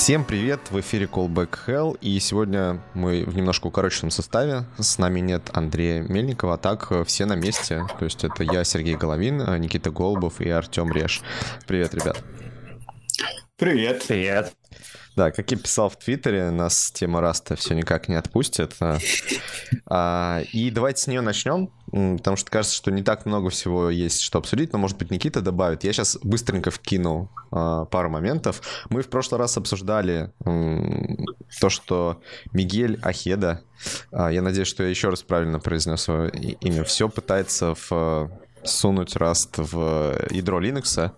Всем привет, в эфире Callback Hell, и сегодня мы в немножко укороченном составе, с нами нет Андрея Мельникова, а так э, все на месте, то есть это я, Сергей Головин, э, Никита Голубов и Артем Реш. Привет, ребят. Привет. Привет. Да, как я писал в Твиттере, нас тема Раста все никак не отпустит. А, и давайте с нее начнем, потому что кажется, что не так много всего есть, что обсудить, но, может быть, Никита добавит. Я сейчас быстренько вкину а, пару моментов. Мы в прошлый раз обсуждали то, что Мигель Ахеда, а, я надеюсь, что я еще раз правильно произнес свое имя, все пытается в сунуть Rust в ядро Linux,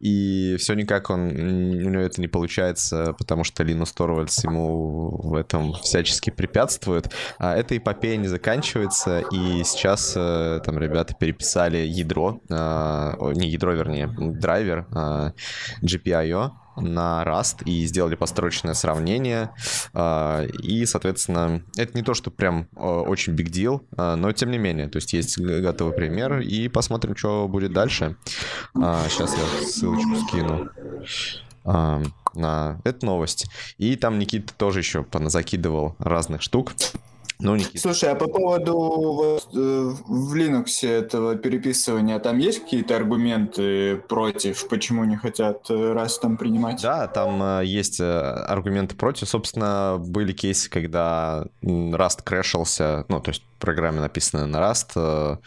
и все никак он, у него это не получается, потому что Linus Torvalds ему в этом всячески препятствует. А эта эпопея не заканчивается, и сейчас э, там ребята переписали ядро, а, не ядро, вернее, драйвер GPIO, на Rust и сделали построчное сравнение. А, и, соответственно, это не то, что прям а, очень big deal, а, но тем не менее, то есть есть готовый пример, и посмотрим, что будет дальше. Сейчас я ссылочку скину на эту новость. И там Никита тоже еще закидывал разных штук. Ну, Никита. Слушай, а по поводу вот, э, в Linux этого переписывания, там есть какие-то аргументы против, почему не хотят э, раз там принимать? Да, там э, есть аргументы против. Собственно, были кейсы, когда Rust крэшился, ну, то есть программе, написанной на Rust,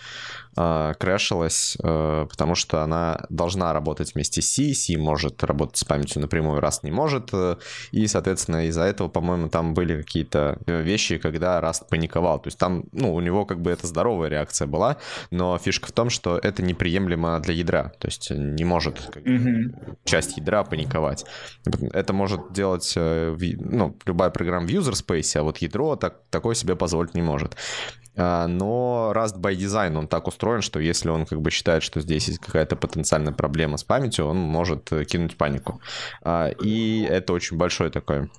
э, крэшилась, э, потому что она должна работать вместе с C, C может работать с памятью напрямую, Rust не может, э, и, соответственно, из-за этого, по-моему, там были какие-то вещи, когда Rust паниковал, то есть там, ну, у него как бы это здоровая реакция была, но фишка в том, что это неприемлемо для ядра, то есть не может как, mm-hmm. часть ядра паниковать. Это может делать, ну, любая программа в user space, а вот ядро так, такое себе позволить не может. А, но Rust by Design, он так устроен, что если он как бы считает, что здесь есть какая-то потенциальная проблема с памятью, он может э, кинуть панику. А, и это очень большой такой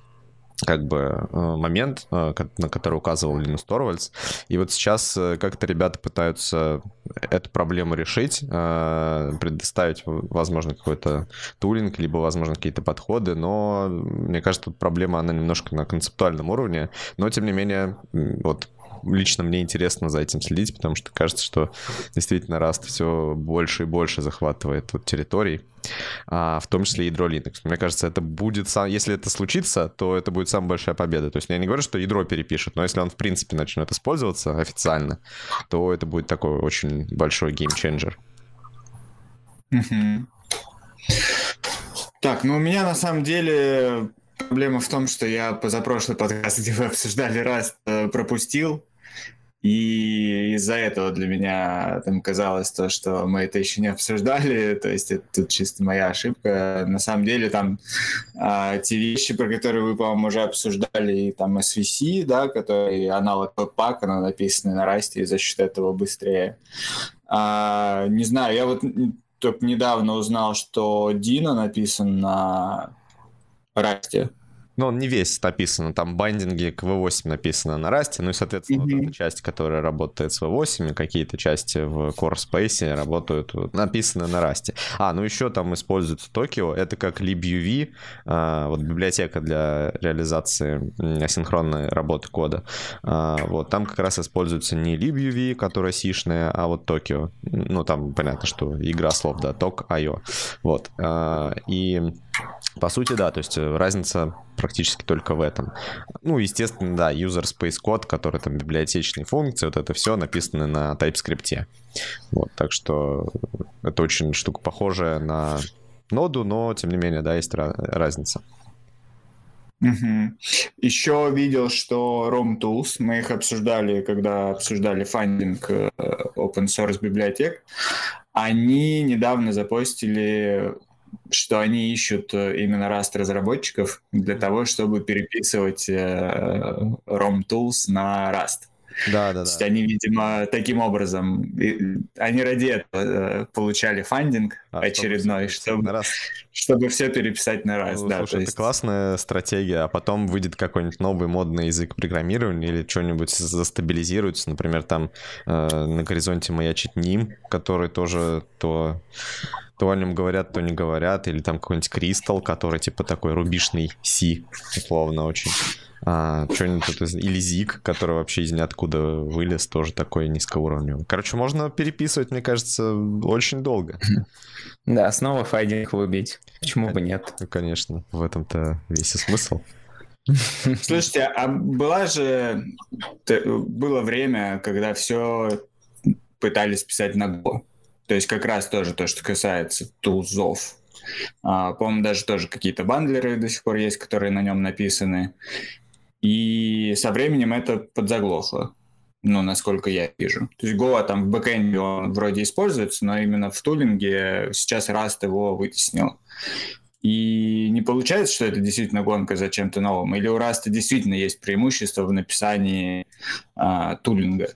как бы э, момент, э, на который указывал Линус Торвальдс. И вот сейчас как-то ребята пытаются эту проблему решить, предоставить, возможно, какой-то тулинг, либо, возможно, какие-то подходы, но мне кажется, тут проблема, она немножко на концептуальном уровне, но, тем не менее, вот лично мне интересно за этим следить, потому что кажется, что действительно Rust все больше и больше захватывает вот территорий, а, в том числе ядро Linux. Мне кажется, это будет, сам, если это случится, то это будет самая большая победа. То есть я не говорю, что ядро перепишет, но если он в принципе начнет использоваться официально, то это будет такой очень большой геймченджер. Так, ну у меня на самом деле проблема в том, что я позапрошлый подкаст, где вы обсуждали раз, э, пропустил. И из-за этого для меня там казалось то, что мы это еще не обсуждали, то есть это тут чисто моя ошибка. На самом деле там а, те вещи, про которые вы, по-моему, уже обсуждали, и там SVC, да, который аналог Webpack, она написана на расте, и за счет этого быстрее. А, не знаю, я вот только недавно узнал, что Дина написан на расте. Ну, он не весь написан, там байдинги к V8 написано на Rust, ну и, соответственно, mm-hmm. вот эта часть, которая работает с V8, и какие-то части в Core Space работают, написаны на Rust. А, ну еще там используется Tokyo, это как libuv, а, вот библиотека для реализации асинхронной работы кода. А, вот, там как раз используется не libuv, которая сишная, а вот Tokyo. Ну, там понятно, что игра слов, да, Tok.io. Вот. А, и по сути, да, то есть разница практически только в этом. Ну, естественно, да, user space код, который там библиотечные функции, вот это все написано на TypeScript. Вот, так что это очень штука похожая на ноду, но тем не менее, да, есть разница. Угу. Еще видел, что ROM Tools, мы их обсуждали, когда обсуждали фандинг э, open source библиотек, они недавно запостили что они ищут э, именно Rust разработчиков для того, чтобы переписывать э, ROM Tools на Rust. Да, да, да. То есть они, видимо, таким образом, они ради этого э, получали фандинг а, очередной, чтобы, чтобы, чтобы все переписать на раз. Ну, да, слушай, есть... это классная стратегия, а потом выйдет какой-нибудь новый модный язык программирования или что-нибудь застабилизируется. Например, там э, на горизонте маячит NIM, который тоже то то о нем говорят, то не говорят, или там какой-нибудь Кристалл, который типа такой рубишный C, условно очень. А, что-нибудь из... Или Зик, который вообще из ниоткуда вылез, тоже такой низкоуровневый. Короче, можно переписывать, мне кажется, очень долго. Да, снова файдинг выбить. Почему бы нет? Ну, конечно, в этом-то весь и смысл. Слушайте, а была же... Было время, когда все пытались писать на Go. То есть как раз тоже то, что касается тулзов. А, по-моему, даже тоже какие-то бандлеры до сих пор есть, которые на нем написаны. И со временем это подзаглохло, ну, насколько я вижу. То есть Go там в бэкэнде он вроде используется, но именно в тулинге сейчас Rust его вытеснил. И не получается, что это действительно гонка за чем-то новым? Или у Rust действительно есть преимущество в написании а, тулинга?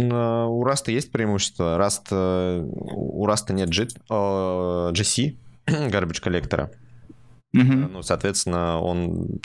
У Rust есть преимущество. Rust, э, у Rust нет G, GC, garbage коллектора. Mm-hmm. Ну, соответственно, он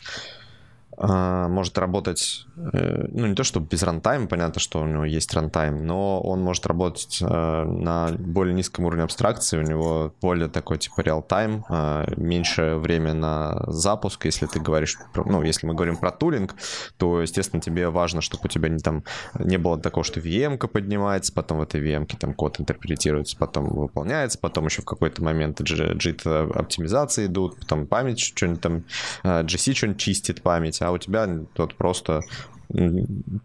может работать, э, ну не то чтобы без рантайма, понятно, что у него есть рантайм, но он может работать э, на более низком уровне абстракции, у него более такой типа реал-тайм, а, меньше время на запуск, если ты говоришь, ну если мы говорим про тулинг, то, естественно, тебе важно, чтобы у тебя не там не было такого, что VM-ка поднимается, потом в этой VM-ке там код интерпретируется, потом выполняется, потом еще в какой-то момент JIT оптимизации идут, потом память что-нибудь там, GC э, что-нибудь чистит память, а у тебя вот просто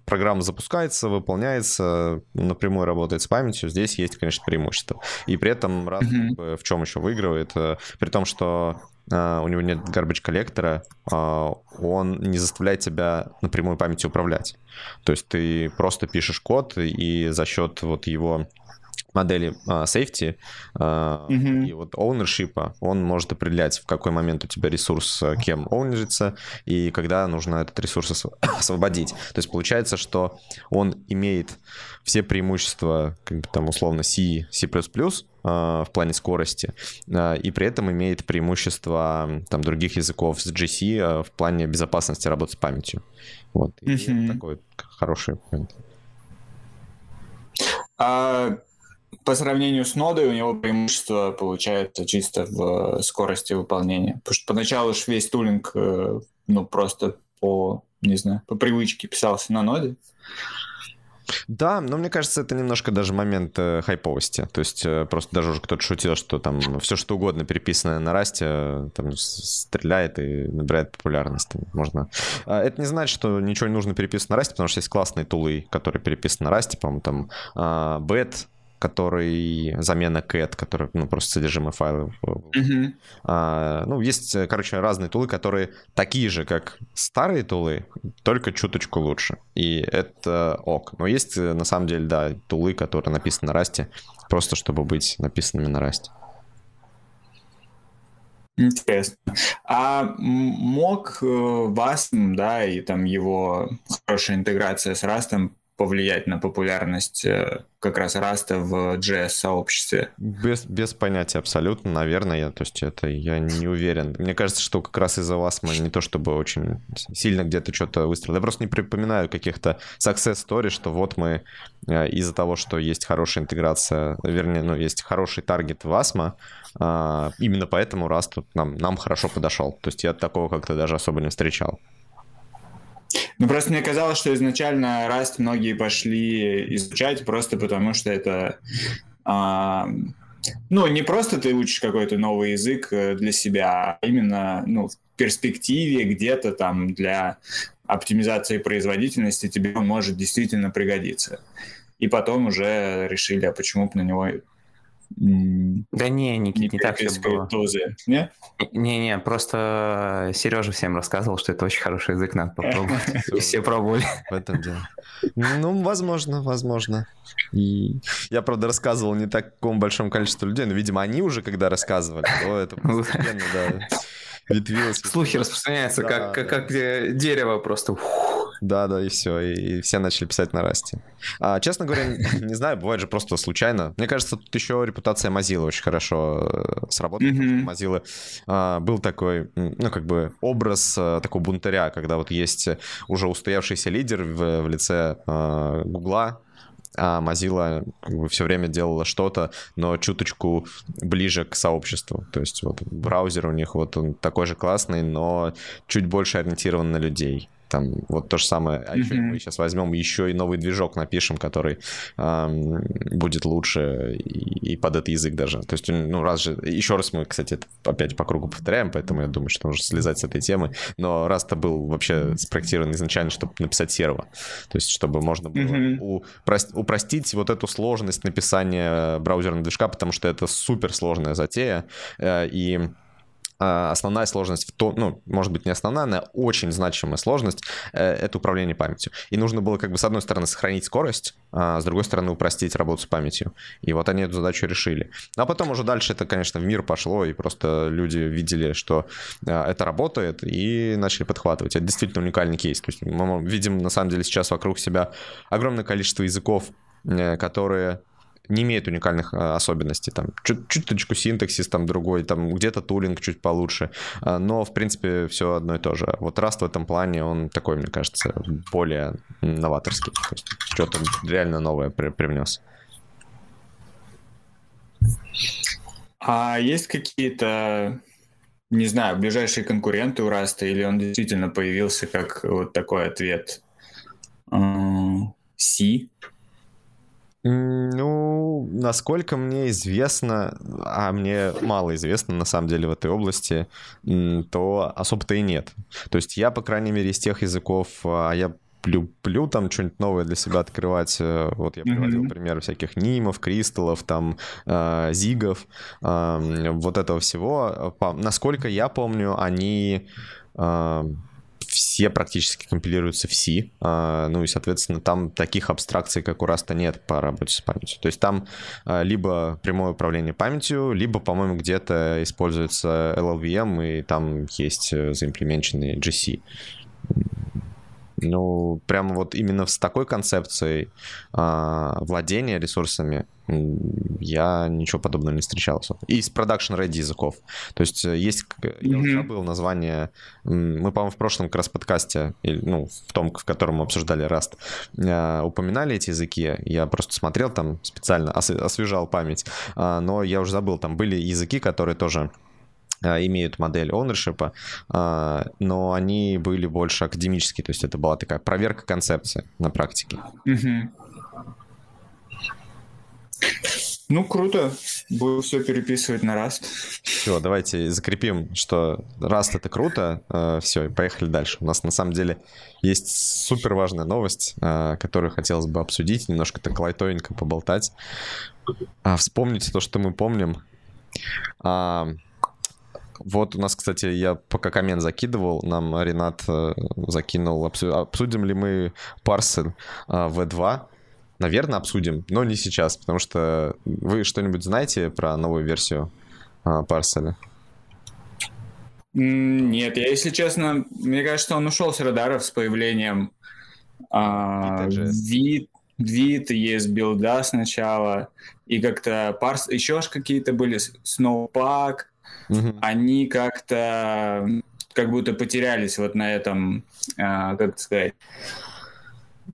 программа запускается, выполняется, напрямую работает с памятью, здесь есть, конечно, преимущество. И при этом раз mm-hmm. в чем еще выигрывает, э, при том, что Uh, у него нет garbage коллектора, uh, он не заставляет тебя напрямую памятью управлять. То есть ты просто пишешь код, и за счет вот его модели uh, safety uh, mm-hmm. и вот ownership, он может определять, в какой момент у тебя ресурс э, кем оунерится и когда нужно этот ресурс освободить. То есть получается, что он имеет все преимущества, как бы там условно C, C++, uh, в плане скорости, uh, и при этом имеет преимущества там других языков с GC uh, в плане безопасности работы с памятью. Вот. И mm-hmm. такой хороший момент. А по сравнению с нодой у него преимущество получается чисто в э, скорости выполнения. Потому что поначалу уж весь тулинг, э, ну, просто по, не знаю, по привычке писался на ноде. Да, но мне кажется, это немножко даже момент э, хайповости. То есть э, просто даже уже кто-то шутил, что там все что угодно переписанное на расте э, там стреляет и набирает популярность. Можно... А это не значит, что ничего не нужно переписывать на расте, потому что есть классные тулы, которые переписаны на расте, по-моему, там uh, который замена cat, который, ну, просто содержимое файла. Mm-hmm. А, ну, есть, короче, разные тулы, которые такие же, как старые тулы, только чуточку лучше. И это ок. Но есть, на самом деле, да, тулы, которые написаны на расте, просто чтобы быть написанными на расте. Интересно. А мог э, да, и там его хорошая интеграция с Rust повлиять на популярность э, как раз Раста в JS-сообществе? Без, без понятия абсолютно, наверное. То есть это я не уверен. Мне кажется, что как раз из-за вас мы не то чтобы очень сильно где-то что-то выстрелили. Я просто не припоминаю каких-то success story, что вот мы э, из-за того, что есть хорошая интеграция, вернее, ну, есть хороший target в Wasm, а, именно поэтому Rust нам, нам хорошо подошел. То есть я такого как-то даже особо не встречал. Ну, просто мне казалось, что изначально Rust многие пошли изучать просто потому, что это... А, ну, не просто ты учишь какой-то новый язык э, для себя, а именно ну, в перспективе где-то там для оптимизации производительности тебе он может действительно пригодиться. И потом уже решили, а почему бы на него да не, Никит, не, не так все было. Дозы. Не? Не-не, просто Сережа всем рассказывал, что это очень хороший язык, надо попробовать. И все пробовали. В этом дело. Ну, возможно, возможно. И я, правда, рассказывал не такому большому количеству людей, но, видимо, они уже, когда рассказывали, то это постепенно, да, ветвилось. Слухи распространяются, как, как, как дерево просто. Да, да, и все. И, и все начали писать на расте. А, честно говоря, не знаю, бывает же просто случайно. Мне кажется, тут еще репутация Mozilla очень хорошо э, сработала. Mm-hmm. Mozilla а, был такой, ну, как бы образ а, такого бунтаря, когда вот есть уже устоявшийся лидер в, в лице а, Гугла, а Mozilla как бы все время делала что-то, но чуточку ближе к сообществу. То есть вот браузер у них вот он такой же классный, но чуть больше ориентирован на людей. Там вот то же самое. А еще мы сейчас возьмем еще и новый движок напишем, который эм, будет лучше и, и под этот язык даже. То есть, ну, раз же... Еще раз мы, кстати, это опять по кругу повторяем, поэтому я думаю, что нужно слезать с этой темы. Но раз-то был вообще спроектирован изначально, чтобы написать серво. То есть, чтобы можно было mm-hmm. упрост, упростить вот эту сложность написания браузерного движка, потому что это супер сложная затея. Э, и основная сложность в том, ну, может быть, не основная, но очень значимая сложность э, — это управление памятью. И нужно было, как бы, с одной стороны, сохранить скорость, а с другой стороны, упростить работу с памятью. И вот они эту задачу решили. А потом уже дальше это, конечно, в мир пошло, и просто люди видели, что э, это работает, и начали подхватывать. Это действительно уникальный кейс. То есть мы видим, на самом деле, сейчас вокруг себя огромное количество языков, э, которые не имеет уникальных а, особенностей. Там чуть-чуточку синтаксис там другой, там где-то тулинг чуть получше, а, но в принципе все одно и то же. Вот Rust в этом плане, он такой, мне кажется, более новаторский. То есть что-то реально новое при привнес. А есть какие-то, не знаю, ближайшие конкуренты у Раста, или он действительно появился как вот такой ответ C? Ну, насколько мне известно, а мне мало известно на самом деле в этой области, то особо-то и нет. То есть я, по крайней мере, из тех языков, а я люблю там что-нибудь новое для себя открывать. Э, вот я приводил mm-hmm. пример всяких нимов, кристаллов, там э, зигов, э, вот этого всего. Насколько я помню, они э, все практически компилируются в C, а, ну и, соответственно, там таких абстракций, как у Rust, нет по работе с памятью. То есть там а, либо прямое управление памятью, либо, по-моему, где-то используется LLVM, и там есть э, заимплеменченный GC. Ну, прямо вот именно с такой концепцией а, владения ресурсами я ничего подобного не встречал. И из production ready языков. То есть э, есть, я уже забыл название, мы, по-моему, в прошлом как раз подкасте, ну, в том, в котором мы обсуждали Rust, э, упоминали эти языки. Я просто смотрел там специально, освежал память. А, но я уже забыл, там были языки, которые тоже а, имеют модель ownership, а, но они были больше академические, то есть это была такая проверка концепции на практике. Ну, круто. Буду все переписывать на Rust. Все, давайте закрепим, что Rust это круто. А, все, поехали дальше. У нас на самом деле есть супер важная новость, которую хотелось бы обсудить, немножко так лайтовенько поболтать. Вспомните то, что мы помним. Вот у нас, кстати, я пока коммент закидывал, нам Ренат э, закинул, обсудим ли мы парсел V2. Наверное, обсудим, но не сейчас, потому что вы что-нибудь знаете про новую версию парселя? Нет, я, если честно, мне кажется, он ушел с радаров с появлением а, вид, вид, есть билда сначала, и как-то парс, еще аж какие-то были, Snowpack, угу. они как-то как будто потерялись вот на этом, а, как сказать,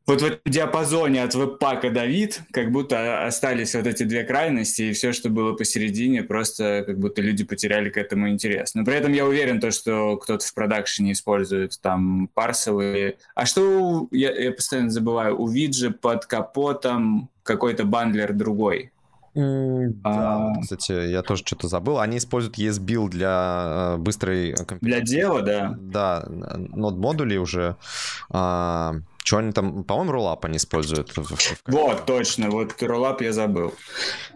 вот в этом диапазоне от веб-пака до вид, как будто остались вот эти две крайности, и все, что было посередине, просто как будто люди потеряли к этому интерес. Но при этом я уверен, то, что кто-то в продакшене использует там парсовые. А что, я, я постоянно забываю, у виджи под капотом какой-то бандлер другой. Mm, да, а... кстати, я тоже что-то забыл. Они используют ESBuild для э, быстрой... Для дела, да. Да, нод модулей уже. А, что они там, по-моему, роллап они используют. В, в, в... Вот, точно, вот роллап я забыл.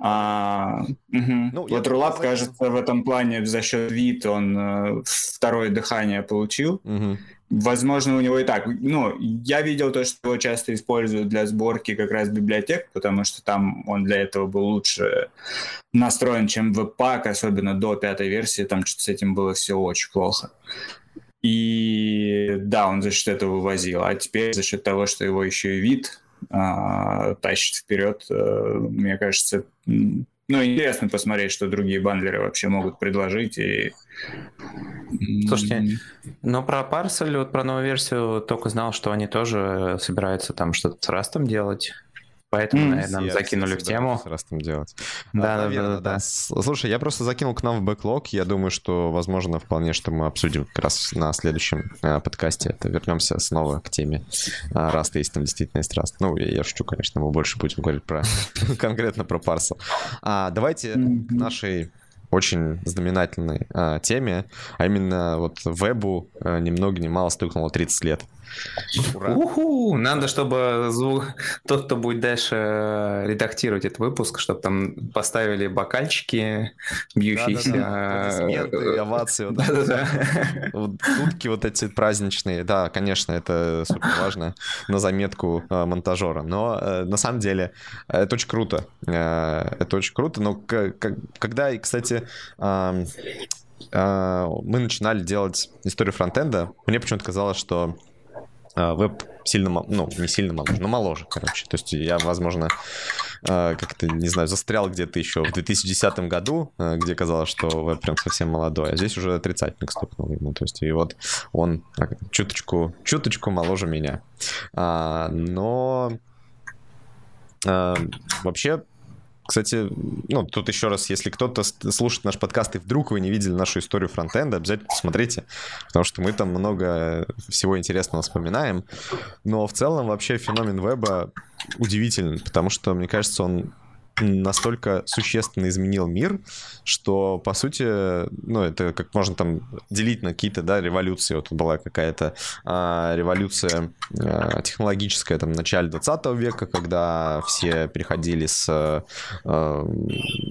А, угу. ну, вот знаю, кажется, в этом плане за счет вид он э, второе дыхание получил. Угу. Возможно, у него и так. Ну, я видел то, что его часто используют для сборки как раз библиотек, потому что там он для этого был лучше настроен, чем Webpack, особенно до пятой версии. Там что-то с этим было все очень плохо. И да, он за счет этого вывозил. А теперь за счет того, что его еще и вид а, тащит вперед, а, мне кажется, ну, интересно посмотреть, что другие бандлеры вообще могут предложить. И... Слушайте, ну про Parcel, вот про новую версию только знал, что они тоже собираются там что-то с Растом делать. Поэтому, mm, наверное, закинули в тему. С Rust ом делать. Да, а, да, наверное, да, да, да. Слушай, я просто закинул к нам в бэклог. Я думаю, что, возможно, вполне, что мы обсудим как раз на следующем э, подкасте. Это вернемся снова к теме э, Rust а, если там действительно есть Rust. Ну, я, я шучу, конечно, мы больше будем говорить про конкретно про Parcel. А, давайте к нашей очень знаменательной а, теме, а именно вот вебу а, ни много ни мало стукнуло 30 лет. Ура. Уху! Надо, чтобы звук... тот, кто будет дальше э, редактировать этот выпуск, чтобы там поставили бокальчики, бьющиеся. Аплодисменты, овации. Дудки вот эти праздничные. Да, конечно, это супер важно на заметку э, монтажера. Но э, на самом деле это очень круто. Это очень круто. Но когда, кстати, мы начинали делать историю фронтенда, мне почему-то казалось, что веб сильно, ну, не сильно моложе, но моложе, короче. То есть я, возможно, а, как-то, не знаю, застрял где-то еще в 2010 году, а, где казалось, что веб прям совсем молодой, а здесь уже тридцатник стукнул ему. То есть и вот он чуточку, чуточку моложе меня. Но вообще кстати, ну, тут еще раз, если кто-то слушает наш подкаст и вдруг вы не видели нашу историю фронтенда, обязательно посмотрите, потому что мы там много всего интересного вспоминаем. Но в целом вообще феномен веба удивительный, потому что, мне кажется, он настолько существенно изменил мир, что, по сути, ну, это как можно там делить на какие-то, да, революции. Вот была какая-то а, революция а, технологическая там в начале 20 века, когда все переходили с а,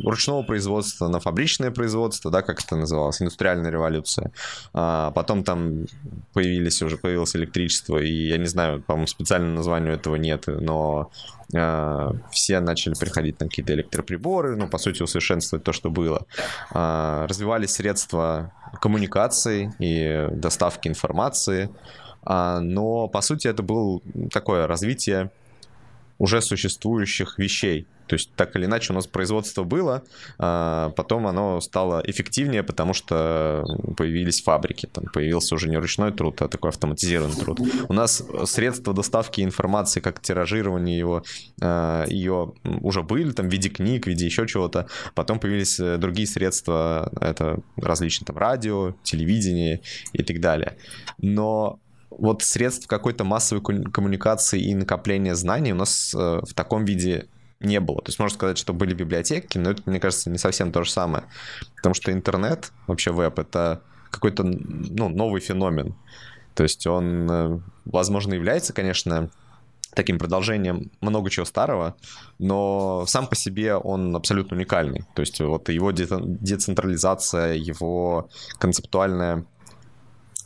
ручного производства на фабричное производство, да, как это называлось, индустриальная революция. А, потом там появились уже, появилось электричество, и я не знаю, по-моему, специального названия этого нет, но а, все начали приходить на какие-то электроприборы, ну, по сути, усовершенствовать то, что было. А, развивались средства коммуникации и доставки информации, а, но, по сути, это было такое развитие уже существующих вещей. То есть так или иначе у нас производство было, а потом оно стало эффективнее, потому что появились фабрики, там появился уже не ручной труд, а такой автоматизированный труд. У нас средства доставки информации, как тиражирование его, а, ее уже были, там в виде книг, в виде еще чего-то. Потом появились э, другие средства, это различные там радио, телевидение и так далее. Но вот средств какой-то массовой коммуникации и накопления знаний у нас э, в таком виде не было. То есть можно сказать, что были библиотеки, но это, мне кажется, не совсем то же самое. Потому что интернет, вообще веб, это какой-то ну, новый феномен. То есть он, э, возможно, является, конечно, таким продолжением много чего старого, но сам по себе он абсолютно уникальный. То есть вот его децентрализация, его концептуальная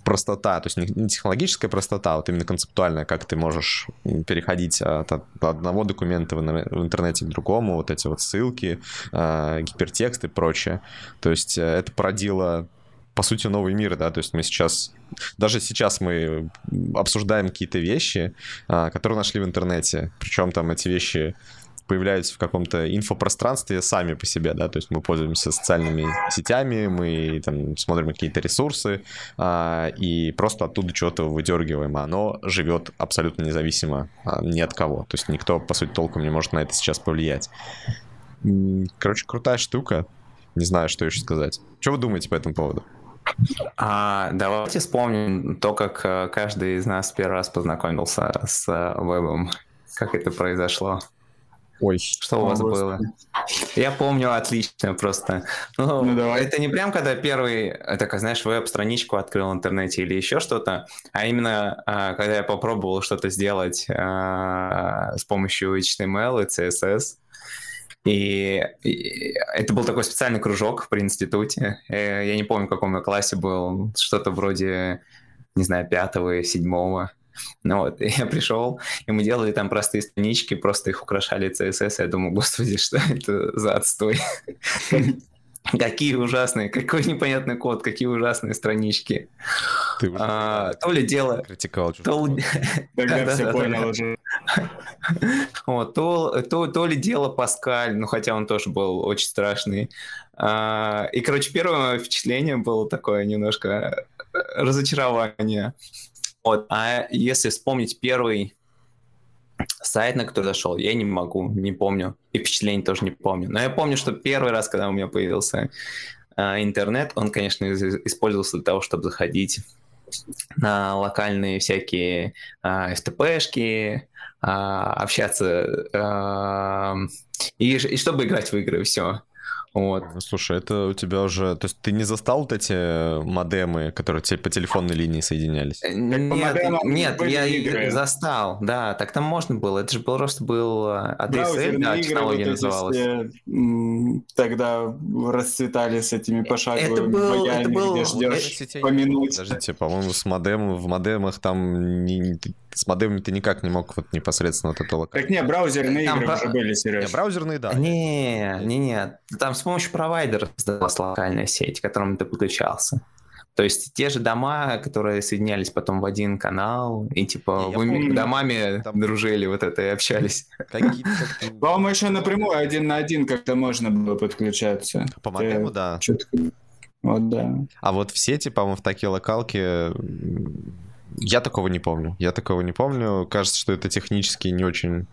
простота, то есть не технологическая простота, а вот именно концептуальная, как ты можешь переходить от, одного документа в интернете к другому, вот эти вот ссылки, э, гипертекст и прочее. То есть э, это породило по сути, новый мир, да, то есть мы сейчас, даже сейчас мы обсуждаем какие-то вещи, э, которые нашли в интернете, причем там эти вещи появляются в каком-то инфопространстве сами по себе, да, то есть мы пользуемся социальными сетями, мы там смотрим какие-то ресурсы а, и просто оттуда что-то выдергиваем, а оно живет абсолютно независимо а, ни от кого, то есть никто, по сути, толком не может на это сейчас повлиять. Короче, крутая штука, не знаю, что еще сказать. Что вы думаете по этому поводу? А, давайте вспомним то, как э, каждый из нас первый раз познакомился с э, вебом. Как это произошло? Ой. Что у вас было? Я помню отлично просто. Ну, ну давай. Это не прям когда первый, так, знаешь, веб-страничку открыл в интернете или еще что-то, а именно а, когда я попробовал что-то сделать а, с помощью HTML и CSS. И, и это был такой специальный кружок при институте. Э, я не помню, в каком я классе был. Что-то вроде, не знаю, пятого, седьмого. Ну вот, я пришел, и мы делали там простые странички, просто их украшали CSS, я думаю, господи, что это за отстой? Какие ужасные, какой непонятный код, какие ужасные странички. Ты уже а, то ли дело... Критикал. То, Тогда все понял уже. Вот, то, то, то ли дело Паскаль, ну хотя он тоже был очень страшный. А, и, короче, первое впечатление было такое немножко разочарование. Вот. А если вспомнить первый сайт, на который зашел, я не могу, не помню. И впечатлений тоже не помню. Но я помню, что первый раз, когда у меня появился э, интернет, он, конечно, использовался для того, чтобы заходить на локальные всякие э, FTP-шки, э, общаться э, и, и чтобы играть в игры, все. Вот. Слушай, это у тебя уже... То есть ты не застал вот эти модемы, которые по телефонной линии соединялись? Э, нет, нет я игры. застал, да. Так там можно было. Это же просто был ADSL, да, технология вот называлась. Все, тогда расцветали с этими пошаговыми это был, боями, это был... где ждешь по минуте. Подождите, по-моему, с модемом, в модемах там не, с модемами ты никак не мог вот непосредственно вот это локально. Так не, браузерные там игры про... уже были, Сереж. Не, браузерные, да. Не, не, не. Там с помощью провайдера создалась локальная сеть, к которому ты подключался. То есть те же дома, которые соединялись потом в один канал, и типа вы помню, домами там... дружили вот это и общались. По-моему, еще напрямую один на один как-то можно было подключаться. По модему, да. Вот, да. А вот в сети, по-моему, в такие локалки я такого не помню. Я такого не помню. Кажется, что это технически не очень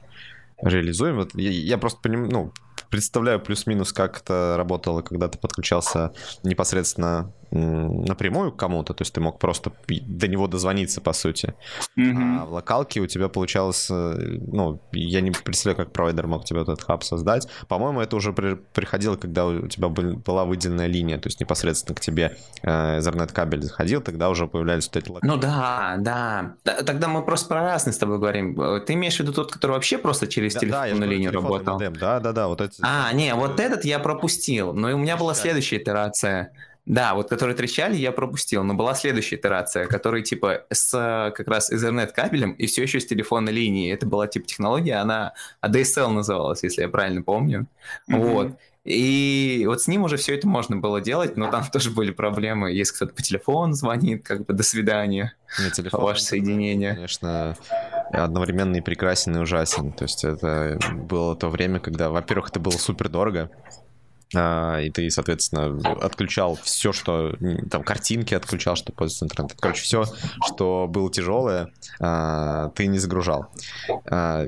реализуемо. Я, я просто поним, ну, представляю плюс-минус, как это работало, когда ты подключался непосредственно напрямую к кому-то, то есть ты мог просто до него дозвониться, по сути. Mm-hmm. А в локалке у тебя получалось, э, ну, я не представляю, как провайдер мог тебе этот хаб создать. По-моему, это уже при, приходило, когда у тебя была выделенная линия, то есть непосредственно к тебе э, Ethernet кабель заходил, тогда уже появлялись вот эти локалки. Ну да, да. Тогда мы просто про разные с тобой говорим. Э, ты имеешь в виду тот, который вообще просто через да, телефонную да, линию работал? Модем. Да, да, да. Вот эти... А, не, вот этот я пропустил, но у меня была следующая итерация. Да, вот которые трещали, я пропустил, но была следующая итерация, которая типа с как раз Ethernet кабелем и все еще с телефонной линией. Это была типа технология, она ADSL называлась, если я правильно помню. Mm-hmm. Вот. И вот с ним уже все это можно было делать, но там тоже были проблемы. Если кто-то по телефону звонит, как бы до свидания. Нет, телефон, ваше соединение. Конечно, одновременно и прекрасен, и ужасен. То есть это было то время, когда, во-первых, это было супер дорого. А, и ты, соответственно, отключал все, что там картинки отключал, что пользуется интернетом. Короче, все, что было тяжелое, а, ты не загружал. А,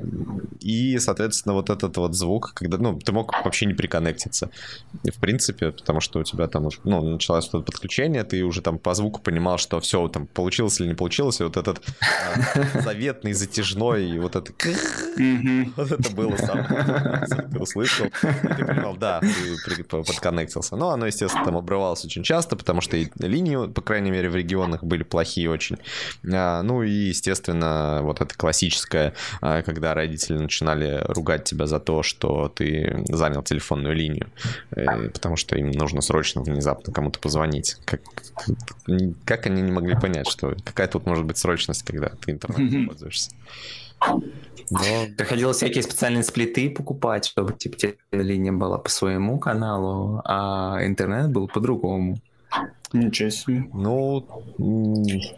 и, соответственно, вот этот вот звук, когда, ну, ты мог вообще не приконнектиться, в принципе, потому что у тебя там, ну, началось вот это подключение, ты уже там по звуку понимал, что все, там, получилось или не получилось, и вот этот заветный, затяжной, вот это вот это было самое, ты услышал, ты понимал, да, ты подконнектился. Но оно, естественно, там обрывалось очень часто, потому что и линии, по крайней мере, в регионах были плохие очень. А, ну и, естественно, вот это классическое, а, когда родители начинали ругать тебя за то, что ты занял телефонную линию, э, потому что им нужно срочно, внезапно кому-то позвонить. Как, как они не могли понять, что какая тут может быть срочность, когда ты интернетом пользуешься? Но... Приходилось всякие специальные сплиты покупать, чтобы типа линия была по своему каналу, а интернет был по-другому. Ничего себе. Ну,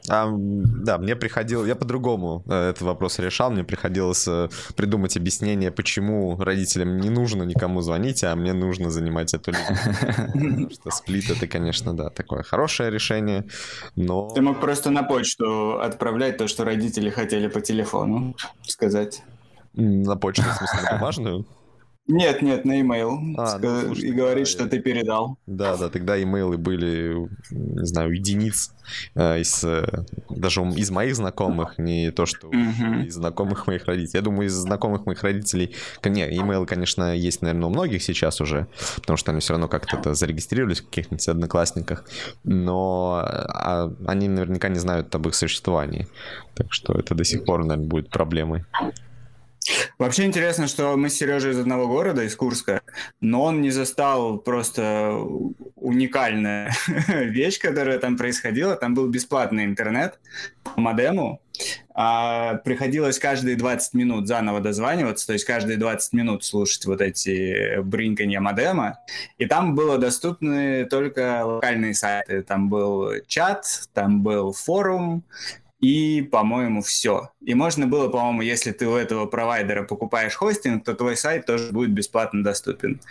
а, да, мне приходилось, я по-другому э, этот вопрос решал, мне приходилось э, придумать объяснение, почему родителям не нужно никому звонить, а мне нужно занимать эту линию. Потому что сплит это, конечно, да, такое хорошее решение, но... Ты мог просто на почту отправлять то, что родители хотели по телефону сказать. На почту, в смысле, на бумажную? Нет, нет, на e-mail. А, ну, слушай, и говорит, да, что я... ты передал. Да, да, тогда имейлы были, не знаю, единиц э, из, э, даже из моих знакомых, не то, что uh-huh. из знакомых моих родителей. Я думаю, из знакомых моих родителей, не, имейлы, конечно, есть, наверное, у многих сейчас уже, потому что они все равно как-то зарегистрировались в каких-нибудь одноклассниках, но а, они наверняка не знают об их существовании. Так что это до сих пор, наверное, будет проблемой. Вообще интересно, что мы с Сережей из одного города, из Курска, но он не застал просто уникальную вещь, которая там происходила. Там был бесплатный интернет по модему, а приходилось каждые 20 минут заново дозваниваться, то есть каждые 20 минут слушать вот эти бринканья модема, и там было доступны только локальные сайты. Там был чат, там был форум, и, по-моему, все. И можно было, по-моему, если ты у этого провайдера покупаешь хостинг, то твой сайт тоже будет бесплатно доступен.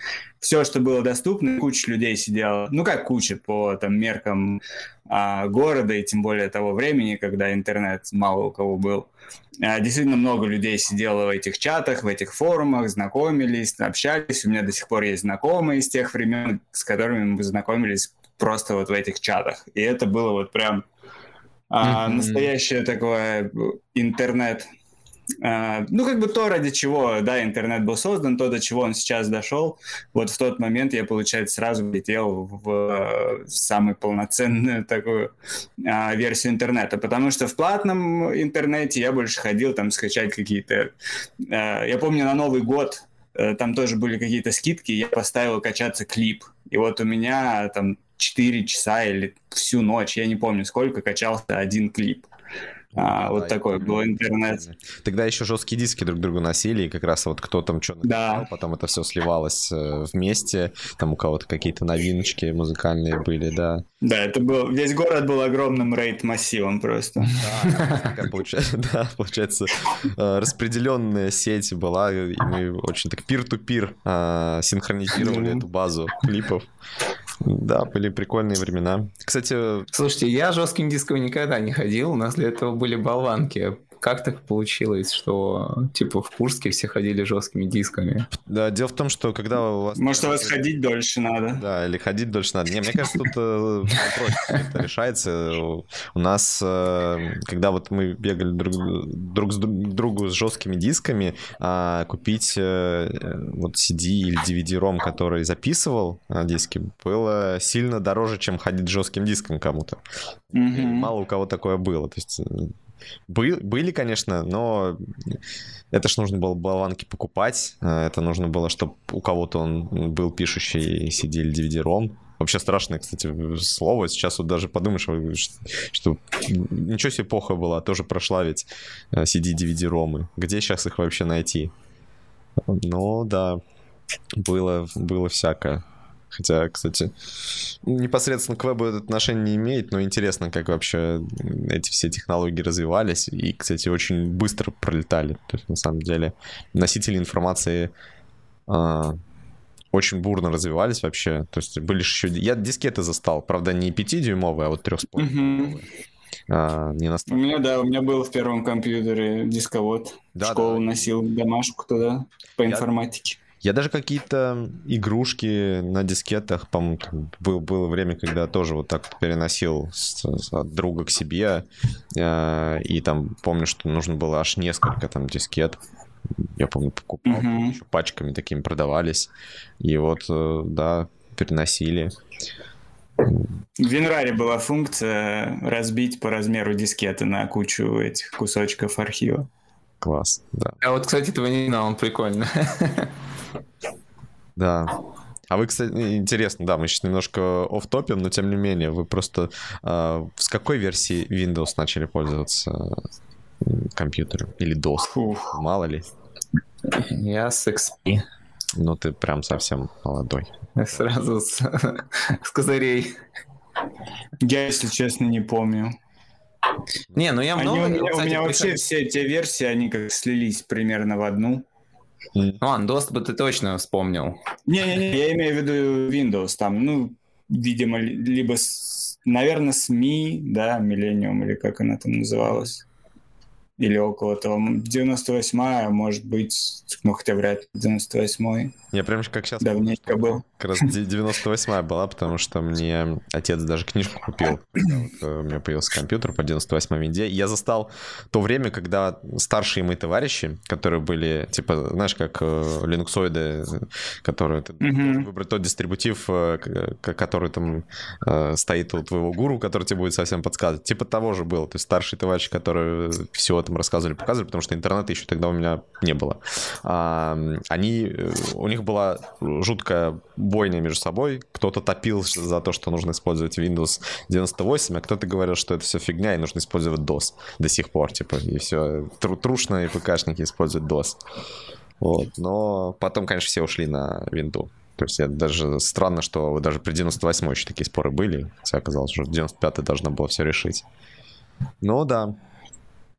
Все, что было доступно, куча людей сидела, ну как куча по там меркам а, города и тем более того времени, когда интернет мало у кого был. А, действительно много людей сидело в этих чатах, в этих форумах, знакомились, общались. У меня до сих пор есть знакомые из тех времен, с которыми мы познакомились просто вот в этих чатах. И это было вот прям а, mm-hmm. настоящее такое э, интернет. А, ну, как бы то, ради чего, да, интернет был создан, то, до чего он сейчас дошел. Вот в тот момент я, получается, сразу влетел в, в самую полноценную такую а, версию интернета, потому что в платном интернете я больше ходил там скачать какие-то... А, я помню, на Новый год э, там тоже были какие-то скидки, я поставил качаться клип. И вот у меня там 4 часа или всю ночь, я не помню сколько, качался один клип. А, вот да, такой был интернет. Тогда еще жесткие диски друг другу носили, и как раз вот кто там что написал, да. потом это все сливалось э, вместе, там у кого-то какие-то новиночки музыкальные были, да. Да, это был, весь город был огромным рейд-массивом просто. Да, получается, да, получается, э, распределенная сеть была, и мы очень так пир-ту-пир э, синхронизировали эту базу клипов. Да, были прикольные времена. Кстати... Слушайте, я жестким диском никогда не ходил, у нас для этого были болванки. Как так получилось, что типа в Курске все ходили жесткими дисками? Да, дело в том, что когда у вас... Может, у вас ходить дольше надо. Да, или ходить дольше надо. Не, мне кажется, тут э, вопрос это решается. У нас, э, когда вот мы бегали друг, друг с другу с жесткими дисками, а купить э, вот CD или DVD-ROM, который записывал на диске, было сильно дороже, чем ходить с жестким диском кому-то. Mm-hmm. Мало у кого такое было. То есть бы, были, конечно, но это ж нужно было болванки покупать. Э, это нужно было, чтобы у кого-то он был пишущий CD или DVD-ROM. Вообще страшное, кстати, слово. Сейчас вот даже подумаешь, что ничего себе эпоха была, тоже прошла ведь CD, DVD, ромы. Где сейчас их вообще найти? Ну да, было, было всякое. Хотя, кстати, непосредственно к вебу это отношение не имеет, но интересно, как вообще эти все технологии развивались и, кстати, очень быстро пролетали. То есть, на самом деле, носители информации а, очень бурно развивались вообще. То есть были еще... Я дискеты застал, правда, не 5-дюймовые, а вот 3,5-дюймовые. Mm-hmm. А, не настолько. У меня, да, у меня был в первом компьютере дисковод. Да, школу да. носил домашку туда по информатике. Я даже какие-то игрушки на дискетах, по-моему, был, было время, когда тоже вот так переносил с, с, от друга к себе, э, и там помню, что нужно было аж несколько там дискет. Я помню, покупал, mm-hmm. еще пачками такими продавались, и вот, э, да, переносили. В Винраре была функция разбить по размеру дискеты на кучу этих кусочков архива. Класс, да. А вот, кстати, этого не знал, он прикольно. Да. А вы, кстати, интересно, да, мы сейчас немножко оф топим но тем не менее, вы просто э, с какой версии Windows начали пользоваться компьютером? Или DOS? Фух. Мало ли. Я с XP. Ну, ты прям совсем молодой. Сразу с, с козырей. Я, если честно, не помню. Не, ну я много... Они, у меня, у меня вообще все эти версии, они как слились примерно в одну. Ну, ладно, доступ ты точно вспомнил. Не-не-не, я имею в виду Windows, там, ну, видимо, либо, с, наверное, СМИ, да, Millennium, или как она там называлась или около того. 98-я, может быть, ну хотя вряд ли 98-й. Я прям как сейчас... Давненько был. Как раз 98-я была, потому что мне отец даже книжку купил. Вот э, у меня появился компьютер по 98-й винде. Я застал то время, когда старшие мои товарищи, которые были, типа, знаешь, как э, линуксоиды, которые ты mm-hmm. выбрать тот дистрибутив, э, который там стоит у твоего гуру, который тебе будет совсем подсказывать. Типа того же было. То есть старшие товарищи, которые все этом рассказывали, показывали, потому что интернета еще тогда у меня не было. Они, у них была жуткая бойня между собой. Кто-то топил за то, что нужно использовать Windows 98, а кто-то говорил, что это все фигня и нужно использовать DOS до сих пор, типа, и все. Тру трушно и ПКшники используют DOS. Вот. Но потом, конечно, все ушли на винду. То есть это даже странно, что даже при 98 еще такие споры были, хотя оказалось, что 95 должно было все решить. Ну да,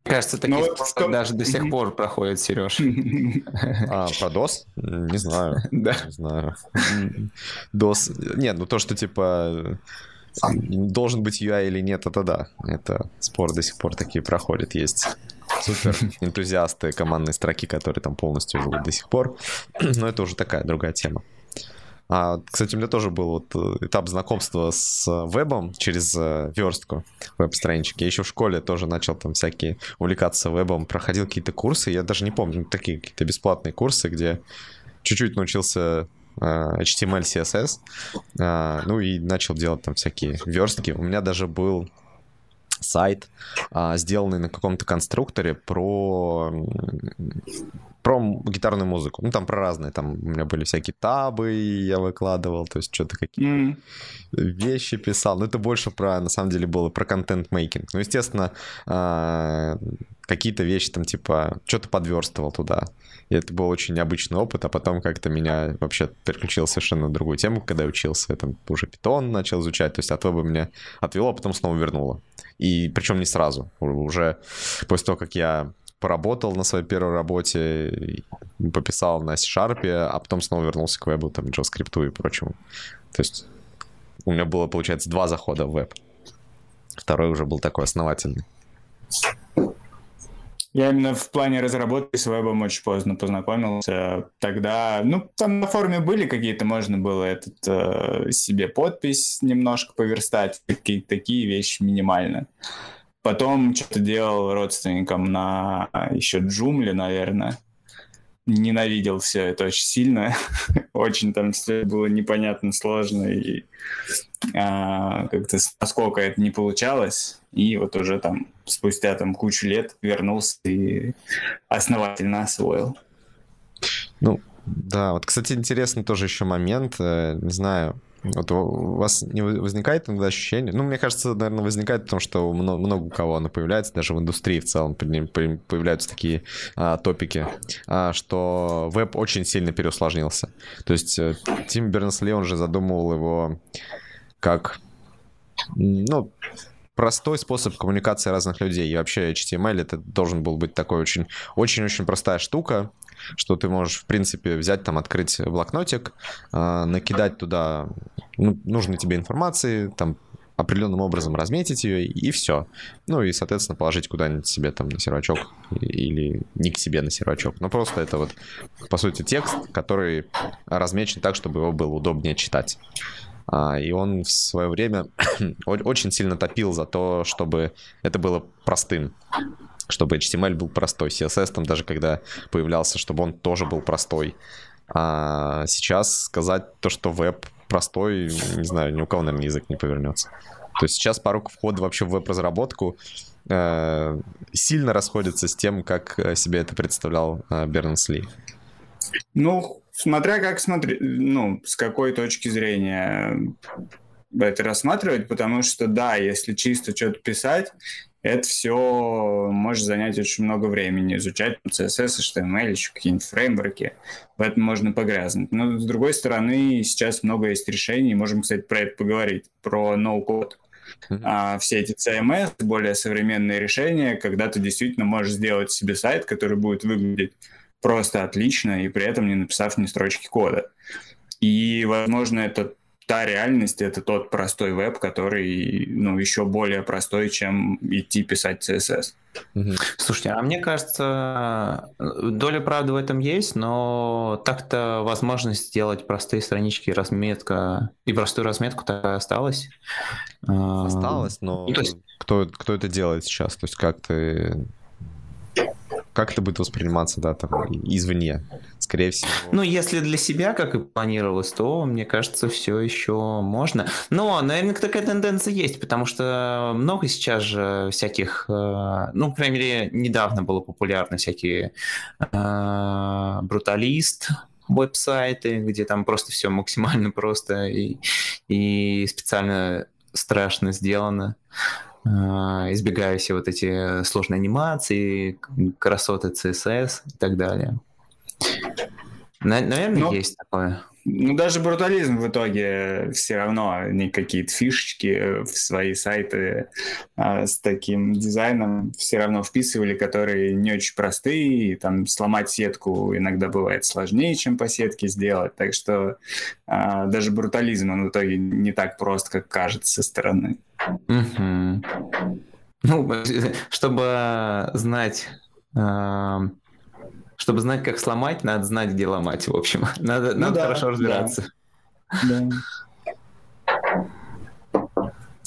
Кажется, такие ну, вот даже до сих пор проходят, Сереж. А, про DOS? Не знаю. Да. Не знаю. DOS... Нет, ну то, что типа должен быть UI или нет, это да. Это спор до сих пор такие проходят. Есть супер энтузиасты командной строки, которые там полностью живут до сих пор. Но это уже такая другая тема. А, кстати, у меня тоже был вот э, этап знакомства с вебом через э, верстку веб-странички. Я еще в школе тоже начал там всякие увлекаться вебом, проходил какие-то курсы, я даже не помню, такие какие-то бесплатные курсы, где чуть-чуть научился э, HTML, CSS, ну и начал делать там всякие верстки. У меня даже был сайт, сделанный на каком-то конструкторе про про гитарную музыку. Ну, там про разные. Там у меня были всякие табы, я выкладывал, то есть что-то какие mm. вещи писал. Но это больше про, на самом деле, было про контент-мейкинг. Ну, естественно, а, какие-то вещи там, типа, что-то подверстывал туда. И это был очень необычный опыт, а потом как-то меня вообще переключил совершенно на другую тему, когда я учился. Я там уже питон начал изучать, то есть от веба меня отвело, а потом снова вернуло. И причем не сразу. Уже после того, как я поработал на своей первой работе, пописал на C-Sharp, а потом снова вернулся к вебу, там, JavaScript и прочему. То есть у меня было, получается, два захода в веб. Второй уже был такой основательный. Я именно в плане разработки с вебом очень поздно познакомился. Тогда, ну, там на форуме были какие-то, можно было этот э, себе подпись немножко поверстать, какие-то такие вещи минимально. Потом что-то делал родственникам на еще Джумле, наверное. Ненавидел все это очень сильно. очень там все было непонятно, сложно. И а, как-то насколько это не получалось. И вот уже там спустя там кучу лет вернулся и основательно освоил. Ну, да, вот, кстати, интересный тоже еще момент. Э, не знаю, вот у вас не возникает иногда ощущение, ну, мне кажется, наверное, возникает потому, что много, много у кого оно появляется, даже в индустрии в целом появляются такие а, топики, а, что веб очень сильно переусложнился. То есть э, Тим Бернсли, он же задумывал его как, ну, простой способ коммуникации разных людей. И вообще HTML это должен был быть такой очень, очень-очень простая штука, что ты можешь, в принципе, взять там, открыть блокнотик, э, накидать туда ну, нужной тебе информации, там определенным образом разметить ее, и все. Ну и, соответственно, положить куда-нибудь себе там на сервачок или не к себе на сервачок. Но просто это вот, по сути, текст, который размечен так, чтобы его было удобнее читать. А, и он в свое время очень сильно топил за то, чтобы это было простым чтобы HTML был простой. CSS там даже когда появлялся, чтобы он тоже был простой. А сейчас сказать то, что веб простой, не знаю, ни у кого, наверное, язык не повернется. То есть сейчас порог входа вообще в веб-разработку э, сильно расходится с тем, как э, себе это представлял э, Бернс-Ли. Ну, смотря как смотреть, ну, с какой точки зрения это рассматривать, потому что, да, если чисто что-то писать, это все может занять очень много времени, изучать CSS, HTML, еще какие-нибудь фреймворки. В этом можно погрязнуть. Но, с другой стороны, сейчас много есть решений, можем, кстати, про это поговорить, про no-code. Mm-hmm. А, все эти CMS, более современные решения, когда ты действительно можешь сделать себе сайт, который будет выглядеть просто отлично, и при этом не написав ни строчки кода. И, возможно, это та реальность, это тот простой веб, который, ну, еще более простой, чем идти писать CSS. Слушайте, а мне кажется, доля правды в этом есть, но так-то возможность сделать простые странички, разметка и простую разметку так осталась. Осталось, но ну, есть... кто, кто это делает сейчас? То есть как ты как это будет восприниматься, да, там, извне, скорее всего. Ну, если для себя, как и планировалось, то, мне кажется, все еще можно. Но, наверное, такая тенденция есть, потому что много сейчас же всяких, э, ну, по крайней мере, недавно было популярно всякие э, бруталист, веб-сайты, где там просто все максимально просто и, и специально страшно сделано. А, избегая все вот эти сложные анимации, красоты CSS и так далее. Наверное, Но... Ну, есть такое. Ну, даже брутализм в итоге все равно не какие-то фишечки в свои сайты а, с таким дизайном все равно вписывали, которые не очень простые, и там сломать сетку иногда бывает сложнее, чем по сетке сделать, так что а, даже брутализм, он в итоге не так прост, как кажется со стороны. Угу. Ну, чтобы знать... А чтобы знать, как сломать, надо знать, где ломать, в общем. Надо, ну надо да, хорошо разбираться. Да.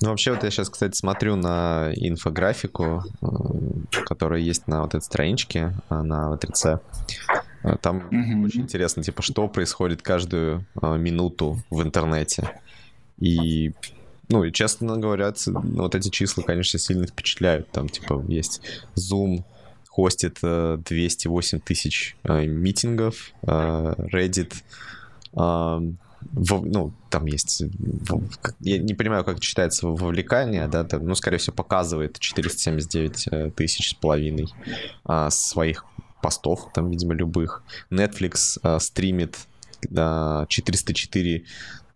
Ну, вообще, вот я сейчас, кстати, смотрю на инфографику, э, которая есть на вот этой страничке, э, на В3C. Э, там mm-hmm. очень интересно, типа, что происходит каждую минуту в интернете. И, ну, и честно говоря, вот эти числа, конечно, сильно впечатляют. Там, типа, есть Zoom, хостит 208 э, тысяч э, митингов, э, Reddit, ну, там есть, я не понимаю, как это считается вовлекание, да, там, ну, скорее всего, показывает 479 тысяч с половиной своих постов, там, видимо, любых. Netflix стримит 404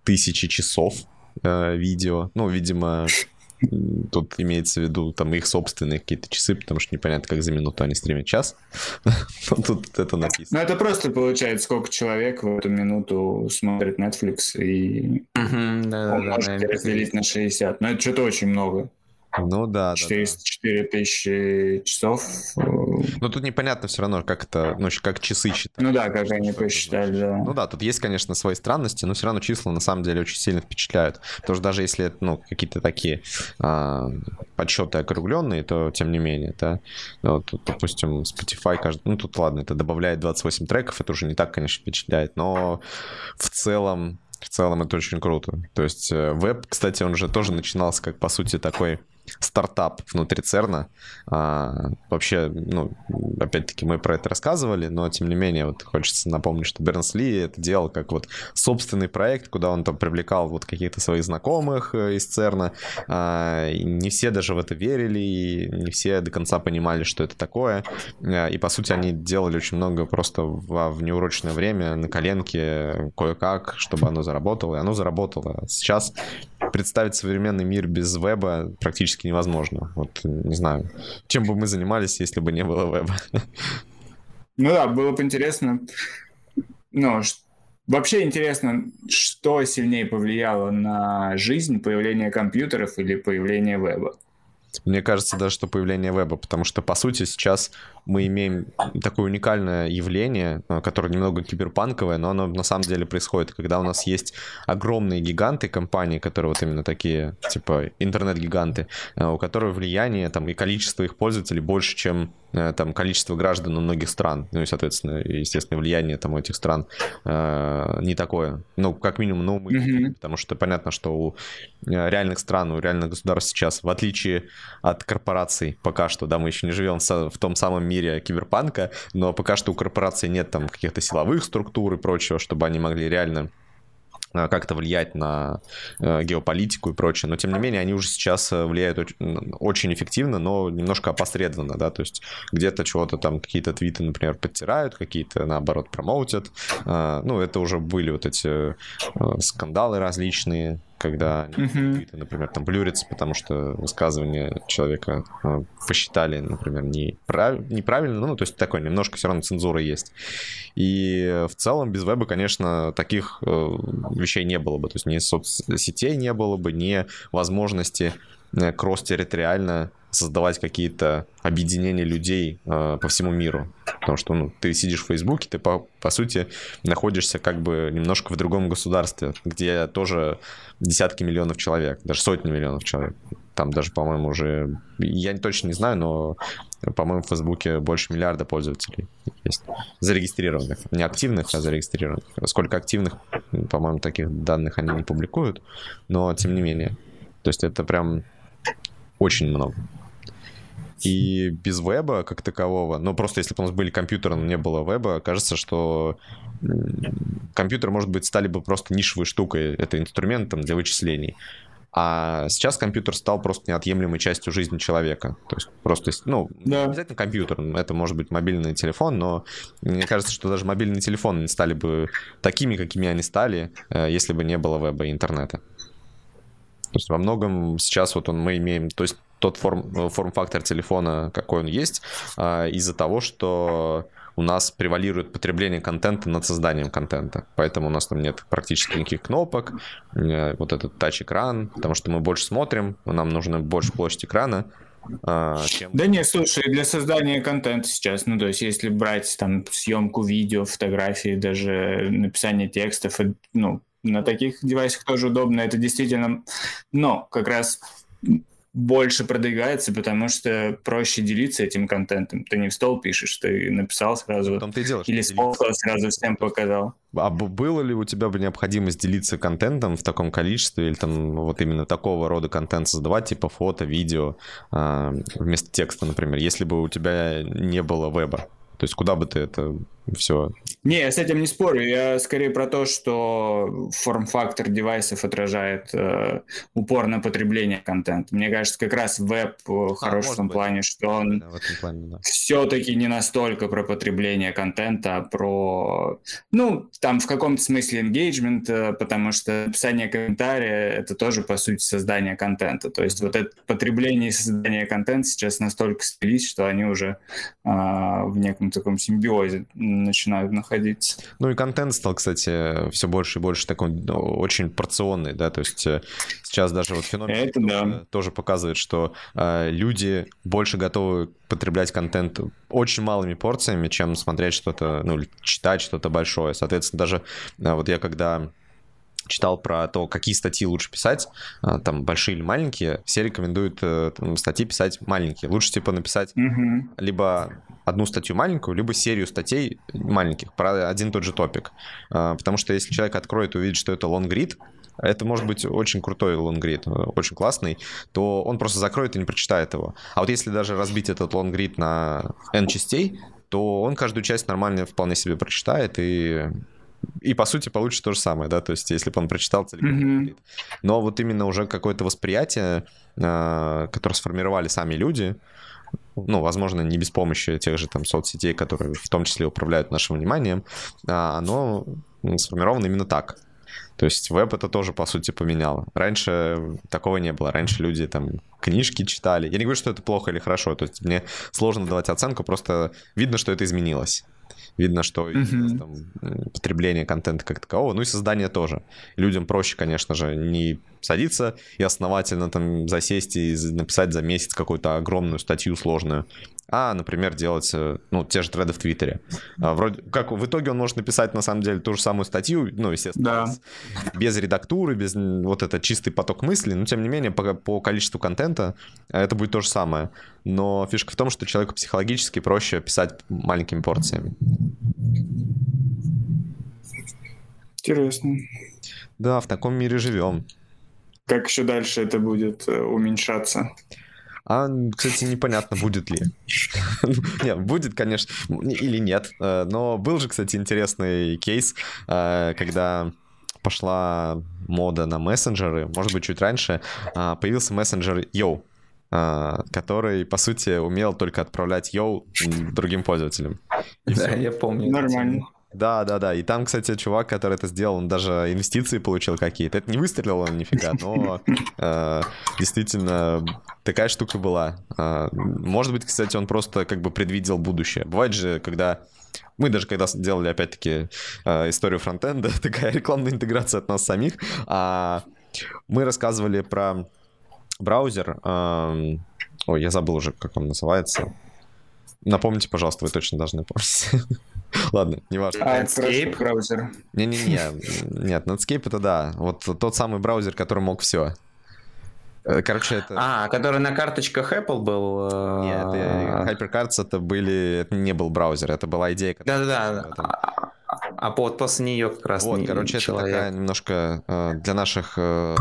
тысячи часов видео, ну, видимо, Тут имеется в виду там их собственные какие-то часы, потому что непонятно, как за минуту они стримят час. Тут это написано. Ну, это просто получается, сколько человек в эту минуту смотрит Netflix, и можете разделить на 60. Но это что-то очень много. Ну да, 404 да, да. тысячи часов. Но тут непонятно все равно, как это, ну, как часы считают. Ну да, как они посчитали, да. Ну да, тут есть, конечно, свои странности, но все равно числа на самом деле очень сильно впечатляют. Потому что даже если это, ну, какие-то такие а, подсчеты округленные, то тем не менее, да. Ну, вот, допустим, Spotify каждый, ну тут ладно, это добавляет 28 треков, это уже не так, конечно, впечатляет, но в целом в целом это очень круто. То есть э, веб, кстати, он же тоже начинался как, по сути, такой стартап внутри ЦЕРНа. А, вообще, ну, опять-таки, мы про это рассказывали, но, тем не менее, вот хочется напомнить, что Бернс Ли это делал как вот собственный проект, куда он там привлекал вот каких-то своих знакомых э, из ЦЕРНа. А, не все даже в это верили, и не все до конца понимали, что это такое. А, и, по сути, они делали очень много просто в, в неурочное время на коленке кое-как, чтобы оно заработало, и оно заработало. Сейчас представить современный мир без веба практически невозможно. Вот, не знаю, чем бы мы занимались, если бы не было веба. Ну да, было бы интересно. Ну, вообще интересно, что сильнее повлияло на жизнь, появление компьютеров или появление веба? Мне кажется даже, что появление веба, потому что, по сути, сейчас мы имеем такое уникальное явление, э, которое немного киберпанковое, но оно на самом деле происходит, когда у нас есть огромные гиганты компании, которые вот именно такие, типа интернет-гиганты, э, у которых влияние там и количество их пользователей больше, чем э, там количество граждан у многих стран, ну и, соответственно, естественно, влияние там у этих стран э, не такое, ну, как минимум, ну, мы, mm-hmm. потому что понятно, что у реальных стран, у реальных государств сейчас, в отличие от корпораций, пока что, да, мы еще не живем в том самом мире киберпанка, но пока что у корпорации нет там каких-то силовых структур и прочего, чтобы они могли реально э, как-то влиять на э, геополитику и прочее, но тем не менее они уже сейчас э, влияют очень, эффективно, но немножко опосредованно, да, то есть где-то чего-то там, какие-то твиты, например, подтирают, какие-то, наоборот, промоутят, ну, это уже были вот эти скандалы различные, когда mm-hmm. например, там блюрится, потому что высказывание человека э, посчитали, например, неправ... неправильно, ну, то есть такой немножко все равно цензура есть. И в целом без веба, конечно, таких э, вещей не было бы, то есть ни соцсетей не было бы, ни возможности э, кросс-территориально создавать какие-то объединения людей э, по всему миру. Потому что ну, ты сидишь в Фейсбуке, ты по, по сути находишься как бы немножко в другом государстве, где тоже десятки миллионов человек, даже сотни миллионов человек. Там даже, по-моему, уже... Я точно не знаю, но, по-моему, в Фейсбуке больше миллиарда пользователей есть. Зарегистрированных. Не активных, а зарегистрированных. Сколько активных, по-моему, таких данных они не публикуют, но тем не менее. То есть это прям очень много. И без веба как такового, ну просто если бы у нас были компьютеры, но не было веба, кажется, что компьютер, может быть, стали бы просто нишевой штукой, это инструментом для вычислений. А сейчас компьютер стал просто неотъемлемой частью жизни человека. То есть просто, ну, да. не обязательно компьютер, это может быть мобильный телефон, но мне кажется, что даже мобильные телефоны не стали бы такими, какими они стали, э, если бы не было веба и интернета. То есть во многом сейчас вот он, мы имеем, то есть тот форм, форм-фактор телефона, какой он есть, а, из-за того, что у нас превалирует потребление контента над созданием контента. Поэтому у нас там нет практически никаких кнопок, э, вот этот тач-экран, потому что мы больше смотрим, нам нужно больше площадь экрана, а, чем... Да нет, слушай, для создания контента сейчас, ну, то есть, если брать там съемку видео, фотографии, даже написание текстов, ну, на таких девайсах тоже удобно. Это действительно, но как раз больше продвигается, потому что проще делиться этим контентом. Ты не в стол пишешь, ты написал сразу. Потом ты делаешь. Или с сразу всем показал. А было ли у тебя бы необходимость делиться контентом в таком количестве, или там вот именно такого рода контент создавать, типа фото, видео, а, вместо текста, например, если бы у тебя не было веба? То есть куда бы ты это все. Не, я с этим не спорю. Я скорее про то, что форм-фактор девайсов отражает э, упор на потребление контента. Мне кажется, как раз веб а, хорош в том быть. плане, что он да, плане, да. все-таки не настолько про потребление контента, а про, ну, там в каком-то смысле engagement, э, потому что написание комментария — это тоже, по сути, создание контента. То есть вот это потребление и создание контента сейчас настолько слились, что они уже э, в неком таком симбиозе начинают находиться. Ну и контент стал, кстати, все больше и больше такой ну, очень порционный, да, то есть э, сейчас даже вот феномен Это, да. тоже показывает, что э, люди больше готовы потреблять контент очень малыми порциями, чем смотреть что-то, ну, читать что-то большое. Соответственно, даже э, вот я когда читал про то, какие статьи лучше писать, а, там большие или маленькие, все рекомендуют э, там, статьи писать маленькие. Лучше типа написать угу. либо одну статью маленькую, либо серию статей маленьких про один и тот же топик. А, потому что если человек откроет и увидит, что это лонгрид, это может быть очень крутой лонгрид, э, очень классный, то он просто закроет и не прочитает его. А вот если даже разбить этот лонгрид на N частей, то он каждую часть нормально вполне себе прочитает и и по сути получится то же самое, да, то есть если бы он прочитал целиком. Mm-hmm. Но вот именно уже какое-то восприятие, а, которое сформировали сами люди, ну, возможно, не без помощи тех же там соцсетей, которые в том числе управляют нашим вниманием, а, оно сформировано именно так. То есть веб это тоже, по сути, поменяло. Раньше такого не было. Раньше люди там книжки читали. Я не говорю, что это плохо или хорошо. То есть мне сложно давать оценку, просто видно, что это изменилось. Видно, что mm-hmm. там, потребление контента как такового, ну и создание тоже. Людям проще, конечно же, не садиться и основательно там засесть и написать за месяц какую-то огромную статью сложную, а, например, делать, э, ну, те же треды в Твиттере. А, вроде, как в итоге он может написать, на самом деле, ту же самую статью, ну, естественно, да. без редактуры, без вот этот чистый поток мыслей, но, тем не менее, по, по количеству контента это будет то же самое. Но фишка в том, что человеку психологически проще писать маленькими порциями. Интересно. Да, в таком мире живем. Как еще дальше это будет э, уменьшаться? А, кстати, непонятно, будет ли. Нет, будет, конечно, или нет. Э, но был же, кстати, интересный кейс, э, когда пошла мода на мессенджеры, может быть, чуть раньше, а, появился мессенджер Yo, который, по сути, умел только отправлять Yo другим пользователям. Да, я помню. Нормально. Да, да, да. И там, кстати, чувак, который это сделал, он даже инвестиции получил какие-то. Это не выстрелило он нифига, но э, действительно такая штука была. Э, может быть, кстати, он просто как бы предвидел будущее. Бывает же, когда мы даже когда делали, опять-таки, э, историю фронтенда, такая рекламная интеграция от нас самих, а мы рассказывали про браузер. Э, ой, я забыл уже, как он называется. Напомните, пожалуйста, вы точно должны помнить. Ладно, не важно. А, Netscape браузер? Не-не-не, нет, Netscape это да. Вот тот самый браузер, который мог все. Э, короче, это... А, который на карточках Apple был? Э, нет, HyperCards это были... Это не был браузер, это была идея. Да-да-да. А вот после нее как раз Вот, не, короче, человек. это такая немножко э, для наших э,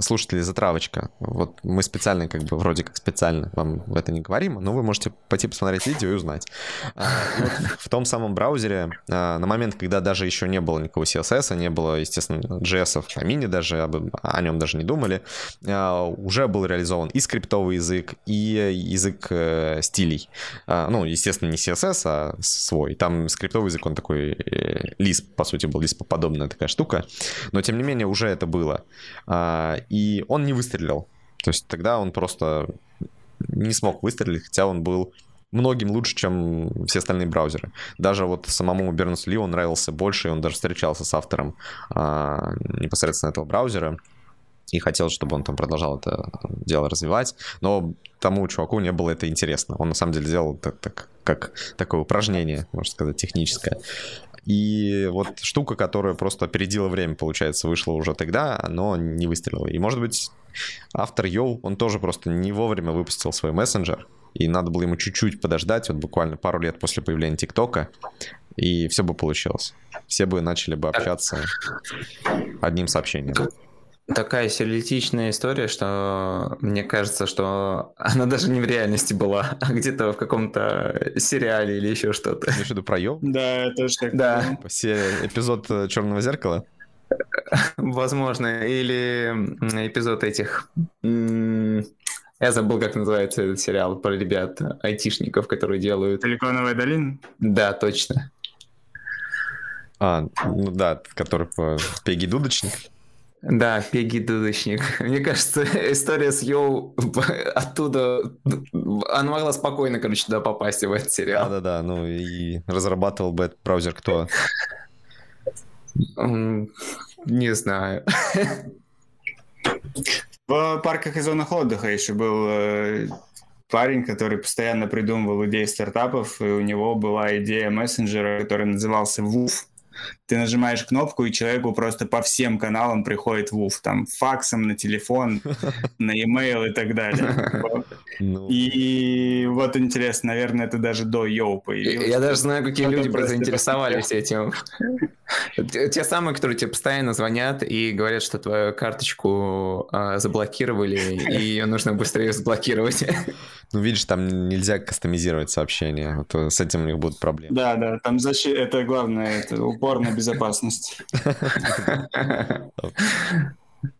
слушателей затравочка. Вот мы специально, как бы, вроде как специально вам в это не говорим, но вы можете пойти посмотреть видео и узнать. И вот в том самом браузере, а, на момент, когда даже еще не было никакого CSS, не было, естественно, JS, а мини даже, об, о нем даже не думали, а, уже был реализован и скриптовый язык, и язык э, стилей. А, ну, естественно, не CSS, а свой. Там скриптовый язык, он такой Lisp, по сути, был Lisp подобная такая штука. Но, тем не менее, уже это было. А, и он не выстрелил. То есть тогда он просто не смог выстрелить, хотя он был многим лучше, чем все остальные браузеры. Даже вот самому Бернсу Ли он нравился больше, и он даже встречался с автором а, непосредственно этого браузера и хотел, чтобы он там продолжал это дело развивать, но тому чуваку не было это интересно. Он на самом деле сделал так, так как такое упражнение, можно сказать, техническое. И вот штука, которая просто опередила время, получается, вышла уже тогда, но не выстрелила. И, может быть, автор Йоу, он тоже просто не вовремя выпустил свой мессенджер, и надо было ему чуть-чуть подождать, вот буквально пару лет после появления ТикТока, и все бы получилось. Все бы начали бы общаться одним сообщением такая сюрреалистичная история, что мне кажется, что она даже не в реальности была, а где-то в каком-то сериале или еще что-то. Имеешь в виду про Йо? Да, это же так. Да. Серия, эпизод э, Черного зеркала? Возможно. Или эпизод этих... Я забыл, как называется этот сериал про ребят, айтишников, которые делают... Силиконовая долина? Да, точно. А, ну да, который по Пеги Дудочник. Да, Пеги Дудочник. Мне кажется, история с Йоу оттуда... Она могла спокойно, короче, туда попасть в этот сериал. Да-да-да, ну и разрабатывал бы этот браузер кто? Не знаю. В парках и зонах отдыха еще был э, парень, который постоянно придумывал идеи стартапов, и у него была идея мессенджера, который назывался WUF ты нажимаешь кнопку, и человеку просто по всем каналам приходит вуф, там, факсом на телефон, на e-mail и так далее. Ну. И вот интересно, наверное, это даже до Йоу появилось. Я даже знаю, какие люди заинтересовались этим. Те самые, которые тебе постоянно звонят и говорят, что твою карточку а, заблокировали, и ее нужно быстрее разблокировать. Ну, видишь, там нельзя кастомизировать сообщения. Вот э, с этим у них будут проблемы. Да, да, там защита, это главное, это упор на безопасность.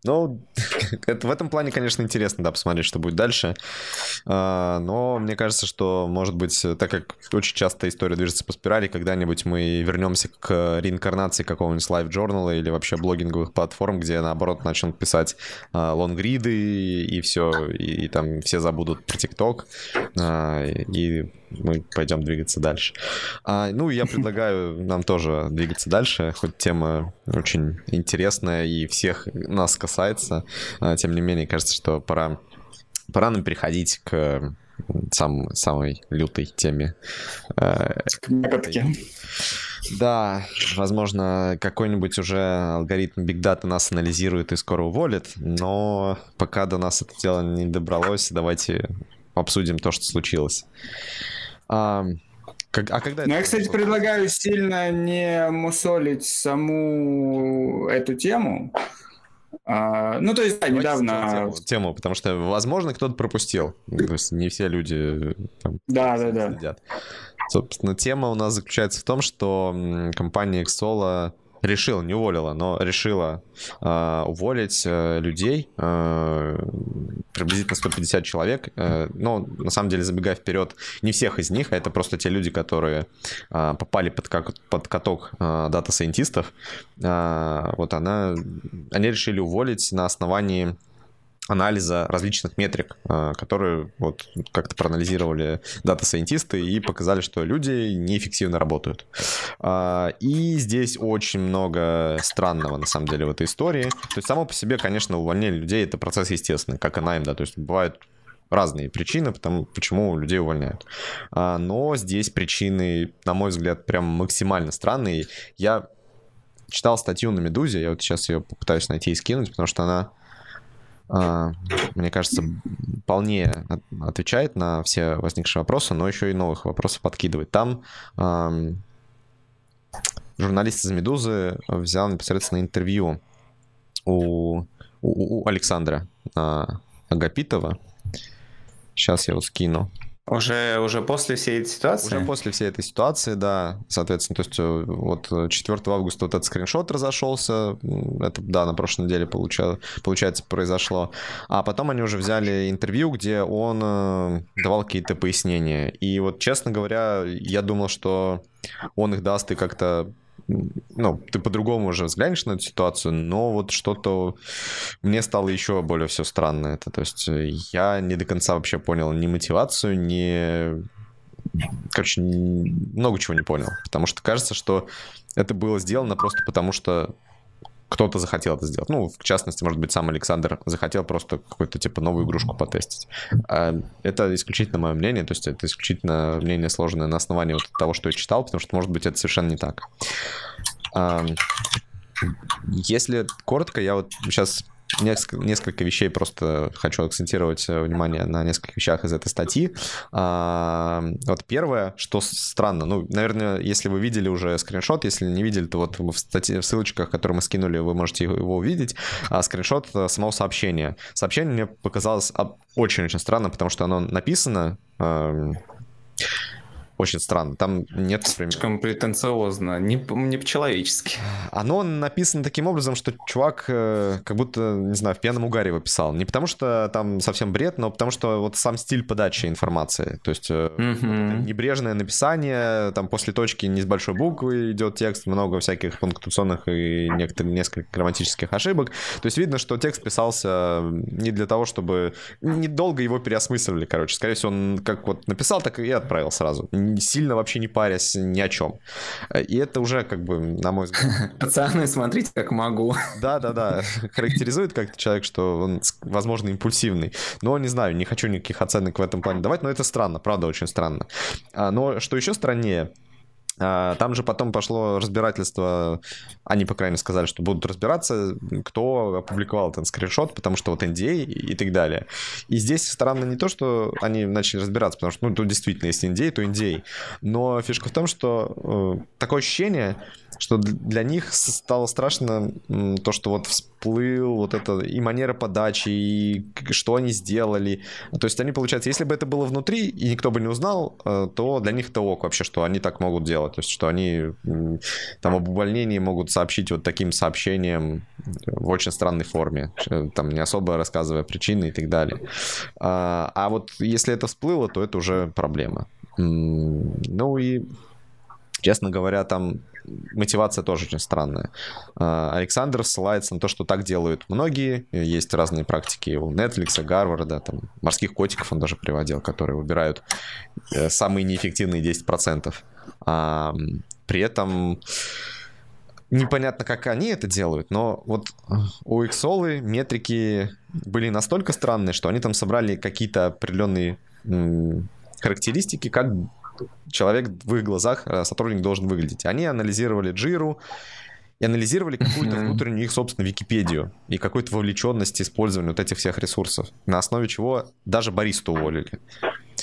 Ну, это, в этом плане, конечно, интересно, да, посмотреть, что будет дальше. А, но мне кажется, что, может быть, так как очень часто история движется по спирали, когда-нибудь мы вернемся к реинкарнации какого-нибудь лайв-журнала или вообще блогинговых платформ, где, наоборот, начнут писать а, лонгриды и все, и, и там все забудут про ТикТок, а, и мы пойдем двигаться дальше. А, ну, я предлагаю нам тоже двигаться дальше, хоть тема очень интересная и всех нас касается. А, тем не менее, кажется, что пора, пора нам переходить к сам, самой лютой теме. А, к мякотке. Да, возможно, какой-нибудь уже алгоритм Big Data нас анализирует и скоро уволит, но пока до нас это дело не добралось, давайте обсудим то, что случилось. А, как, а когда ну, я, кстати, было? предлагаю сильно не мусолить саму эту тему. А, ну, то есть, да, недавно... Тему, тему, потому что, возможно, кто-то пропустил. То есть, не все люди там, да, да, да. следят. Собственно, тема у нас заключается в том, что компания Xolo решила, не уволила, но решила э, уволить э, людей, э, приблизительно 150 человек. Э, но на самом деле, забегая вперед, не всех из них, а это просто те люди, которые э, попали под, как, под каток э, дата-сайентистов. Э, вот она, они решили уволить на основании анализа различных метрик, э, которые вот как-то проанализировали дата-сайентисты и показали, что люди неэффективно работают. А, и здесь очень много странного, на самом деле, в этой истории. То есть само по себе, конечно, увольнение людей — это процесс естественный, как и найм, да, то есть бывают разные причины, потому, почему людей увольняют. А, но здесь причины, на мой взгляд, прям максимально странные. Я читал статью на Медузе, я вот сейчас ее попытаюсь найти и скинуть, потому что она мне кажется, вполне отвечает на все возникшие вопросы, но еще и новых вопросов подкидывает. Там журналист из «Медузы» взял непосредственно интервью у, у, у Александра Агапитова. Сейчас я вот скину. Уже, уже после всей этой ситуации? Уже после всей этой ситуации, да. Соответственно, то есть э, вот 4 августа вот этот скриншот разошелся. Это, да, на прошлой неделе получа, получается произошло. А потом они уже взяли интервью, где он э, давал какие-то пояснения. И вот, честно говоря, я думал, что он их даст и как-то ну, ты по-другому уже взглянешь на эту ситуацию, но вот что-то мне стало еще более все странно это. То есть э, я не до конца вообще понял ни мотивацию, ни... Короче, много чего не понял. Потому что кажется, что это было сделано просто потому, что кто-то захотел это сделать. Ну, в частности, может быть, сам Александр захотел просто какую-то, типа, новую игрушку потестить. А это исключительно мое мнение, то есть это исключительно мнение сложное на основании вот того, что я читал, потому что, может быть, это совершенно не так. Если коротко, я вот сейчас несколько, несколько вещей просто хочу акцентировать э, внимание на нескольких вещах из этой статьи. А, вот первое, что странно, ну, наверное, если вы видели уже скриншот, если не видели, то вот в, статье, в ссылочках, которые мы скинули, вы можете его увидеть, а, скриншот э, самого сообщения. Сообщение мне показалось очень-очень странно, потому что оно написано очень странно. Там нет. Слишком претенциозно, не, не по-человечески. Оно написано таким образом, что чувак э, как будто, не знаю, в пьяном угаре его писал. Не потому что там совсем бред, но потому что вот сам стиль подачи информации. То есть mm-hmm. небрежное написание, там после точки не с большой буквы идет текст, много всяких пунктуационных и некоторых, несколько грамматических ошибок. То есть видно, что текст писался не для того, чтобы... Недолго его переосмысливали, короче. Скорее всего, он как вот написал, так и отправил сразу сильно вообще не парясь ни о чем. И это уже, как бы, на мой взгляд... Пацаны, смотрите, как могу. Да-да-да, характеризует как-то человек, что он, возможно, импульсивный. Но, не знаю, не хочу никаких оценок в этом плане давать, но это странно, правда, очень странно. А, но что еще страннее, там же потом пошло разбирательство, они, по крайней мере, сказали, что будут разбираться, кто опубликовал этот скриншот, потому что вот NDA и так далее. И здесь странно не то, что они начали разбираться, потому что, ну, тут действительно, если NDA, то NDA. Но фишка в том, что э, такое ощущение, что для них стало страшно то, что вот всплыл вот это и манера подачи, и что они сделали. То есть они, получается, если бы это было внутри, и никто бы не узнал, э, то для них это ок вообще, что они так могут делать. То есть что они там об увольнении могут сообщить вот таким сообщением в очень странной форме, э, там не особо рассказывая причины и так далее. А, а вот если это всплыло, то это уже проблема. Ну и, честно говоря, там мотивация тоже очень странная. А, Александр ссылается на то, что так делают многие. Есть разные практики у Netflix, Гарварда, там, морских котиков он даже приводил, которые выбирают э, самые неэффективные 10%. А, при этом непонятно, как они это делают, но вот у Xol метрики были настолько странные, что они там собрали какие-то определенные характеристики, как человек в их глазах, э, сотрудник должен выглядеть. Они анализировали Джиру, и анализировали какую-то внутреннюю их, собственно, Википедию и какую-то вовлеченность использования вот этих всех ресурсов, на основе чего даже баристу уволили.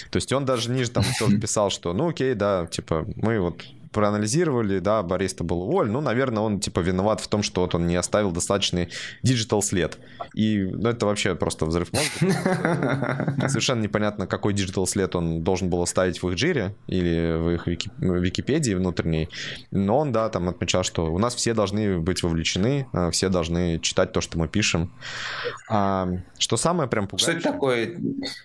То есть он даже ниже там писал, что ну окей, да, типа мы вот проанализировали, да, бариста был уволен, ну, наверное, он, типа, виноват в том, что вот он не оставил достаточный digital след. И, ну, это вообще просто взрыв мозга. Совершенно непонятно, какой digital след он должен был оставить в их джире или в их вики... Википедии внутренней. Но он, да, там отмечал, что у нас все должны быть вовлечены, а, все должны читать то, что мы пишем. А, что самое прям пугающее... Что это такое?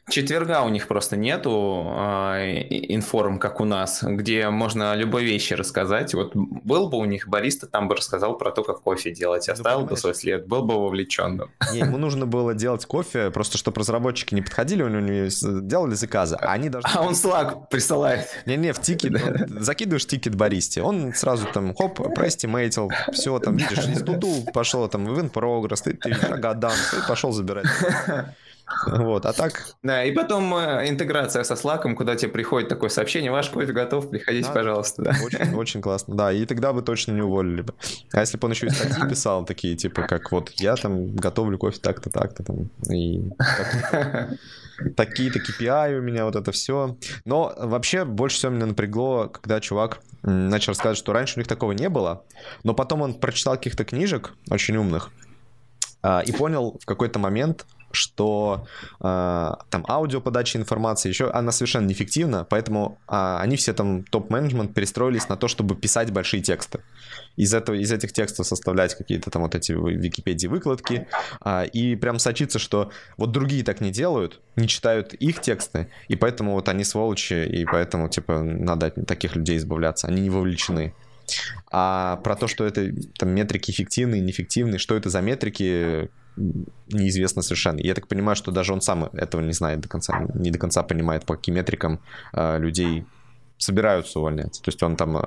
Четверга у них просто нету а, информ, как у нас, где можно любой вещи рассказать. Вот был бы у них бариста, там бы рассказал про то, как кофе делать, оставил бы свой след, был бы вовлеченным. Не, ему нужно было делать кофе, просто чтобы разработчики не подходили, у него делали заказы, а они должны... А он Slack присылает. Не-не, в тикет, закидываешь тикет баристе, он сразу там, хоп, про estimate ил, все там, видишь, из to do пошел там, в прогресс, ты, ты видишь, ага, done, ты пошел забирать. Вот, а так... Да, и потом э, интеграция со Slack, куда тебе приходит такое сообщение, ваш кофе готов, приходите, да, пожалуйста. Да. Очень, очень классно, да, и тогда бы точно не уволили бы. А если бы он еще и статьи писал, такие, типа, как вот, я там готовлю кофе так-то, так-то, там, и такие-то KPI у меня, вот это все. Но вообще больше всего меня напрягло, когда чувак начал рассказывать, что раньше у них такого не было, но потом он прочитал каких-то книжек очень умных а, и понял в какой-то момент, что э, там аудиоподача информации еще она совершенно неэффективна, поэтому э, они все там топ-менеджмент перестроились на то, чтобы писать большие тексты. Из, этого, из этих текстов составлять какие-то там вот эти Википедии выкладки э, и прям сочиться, что вот другие так не делают, не читают их тексты, и поэтому вот они сволочи, и поэтому типа надо от таких людей избавляться, они не вовлечены. А про то, что это там метрики эффективные, неэффективные, что это за метрики, неизвестно совершенно. Я так понимаю, что даже он сам этого не знает до конца, не до конца понимает, по каким метрикам э, людей собираются увольнять. То есть он там, э,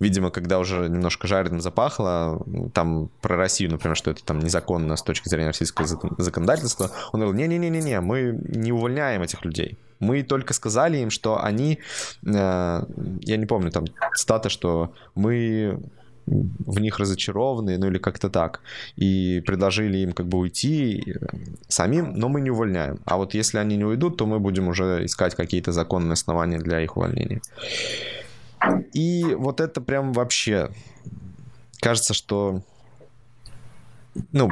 видимо, когда уже немножко жареным запахло, там про Россию, например, что это там незаконно с точки зрения российского законодательства, он говорил, не-не-не-не, мы не увольняем этих людей. Мы только сказали им, что они, э, я не помню, там цитата, что мы в них разочарованы, ну или как-то так, и предложили им как бы уйти э, самим, но мы не увольняем. А вот если они не уйдут, то мы будем уже искать какие-то законные основания для их увольнения. И вот это прям вообще кажется, что ну,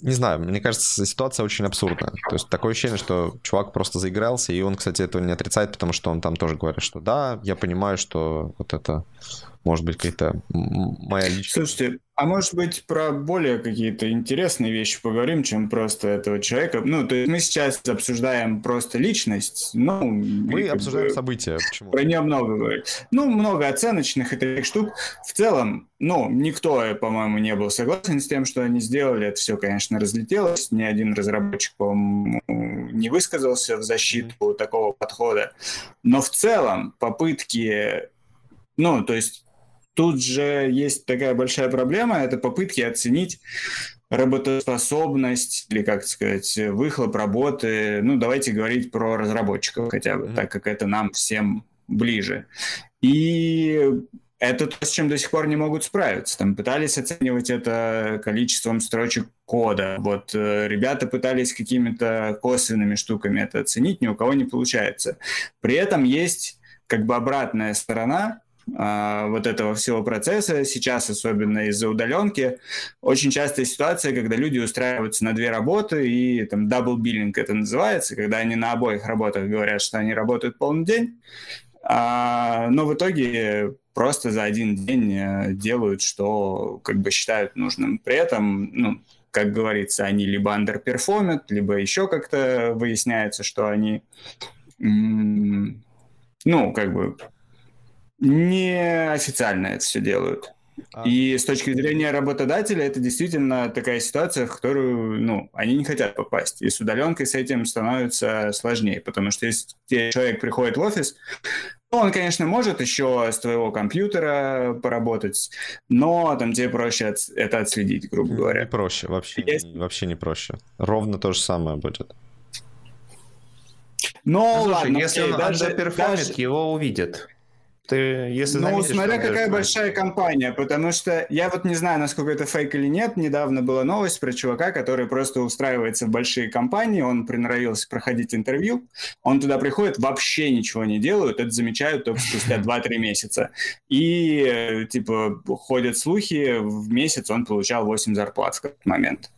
не знаю, мне кажется, ситуация очень абсурдная. То есть такое ощущение, что чувак просто заигрался, и он, кстати, этого не отрицает, потому что он там тоже говорит, что да, я понимаю, что вот это может быть, какая-то моя личная... Слушайте, а может быть, про более какие-то интересные вещи поговорим, чем просто этого человека? Ну, то есть мы сейчас обсуждаем просто личность, ну... Мы обсуждаем бы, события, почему? Про нее много говорит. Ну, много оценочных и таких штук. В целом, ну, никто, по-моему, не был согласен с тем, что они сделали. Это все, конечно, разлетелось. Ни один разработчик, не высказался в защиту такого подхода. Но в целом попытки ну, то есть Тут же есть такая большая проблема, это попытки оценить работоспособность или, как сказать, выхлоп работы. Ну, давайте говорить про разработчиков хотя бы, mm-hmm. так как это нам всем ближе. И это то, с чем до сих пор не могут справиться. Там пытались оценивать это количеством строчек кода. Вот э, ребята пытались какими-то косвенными штуками это оценить, ни у кого не получается. При этом есть как бы обратная сторона, а, вот этого всего процесса, сейчас особенно из-за удаленки, очень частая ситуация, когда люди устраиваются на две работы, и там double billing это называется, когда они на обоих работах говорят, что они работают полный день, а, но в итоге просто за один день э, делают, что как бы считают нужным. При этом, ну, как говорится, они либо underperform ят, либо еще как-то выясняется, что они, ну, как бы неофициально это все делают. А. И с точки зрения работодателя это действительно такая ситуация, в которую ну, они не хотят попасть. И с удаленкой с этим становится сложнее, потому что если человек приходит в офис, ну, он, конечно, может еще с твоего компьютера поработать, но там тебе проще от, это отследить, грубо говоря. Не проще, вообще, Есть... вообще не проще. Ровно то же самое будет. Но, ну, Слушай, ладно, если окей, он даже, даже... его увидят. Ты, если ну, заметишь, смотря какая большая компания, потому что я вот не знаю, насколько это фейк или нет. Недавно была новость про чувака, который просто устраивается в большие компании, он приноровился проходить интервью, он туда приходит, вообще ничего не делают, это замечают только спустя 2-3 месяца. И, э, типа, ходят слухи, в месяц он получал 8 зарплат в этот момент.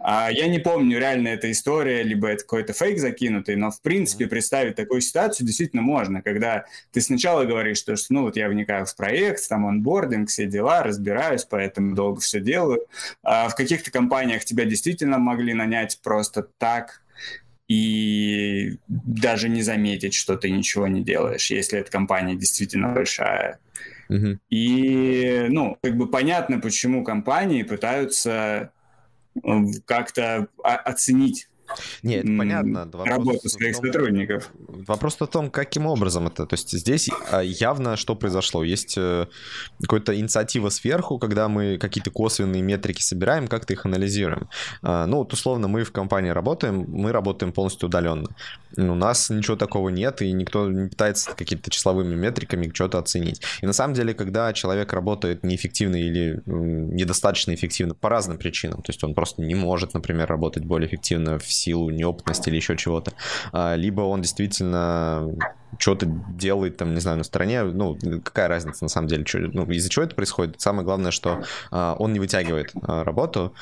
А, я не помню, реально это история, либо это какой-то фейк закинутый, но в принципе представить такую ситуацию действительно можно, когда ты сначала говоришь, что, ну вот я вникаю в проект, там онбординг, все дела, разбираюсь, поэтому долго все делаю. А в каких-то компаниях тебя действительно могли нанять просто так, и даже не заметить, что ты ничего не делаешь, если эта компания действительно большая. Uh-huh. И, ну, как бы понятно, почему компании пытаются как-то оценить нет, это понятно. Работу своих том, сотрудников. Вопрос в том, каким образом это. То есть здесь а, явно что произошло. Есть э, какая-то инициатива сверху, когда мы какие-то косвенные метрики собираем, как-то их анализируем. А, ну, вот условно, мы в компании работаем, мы работаем полностью удаленно. У нас ничего такого нет, и никто не пытается какими-то числовыми метриками что-то оценить. И на самом деле, когда человек работает неэффективно или недостаточно эффективно по разным причинам, то есть он просто не может, например, работать более эффективно в силу неопытности или еще чего-то, а, либо он действительно что-то делает там, не знаю, на стороне, ну, какая разница на самом деле, ну, из-за чего это происходит? Самое главное, что а, он не вытягивает а, работу,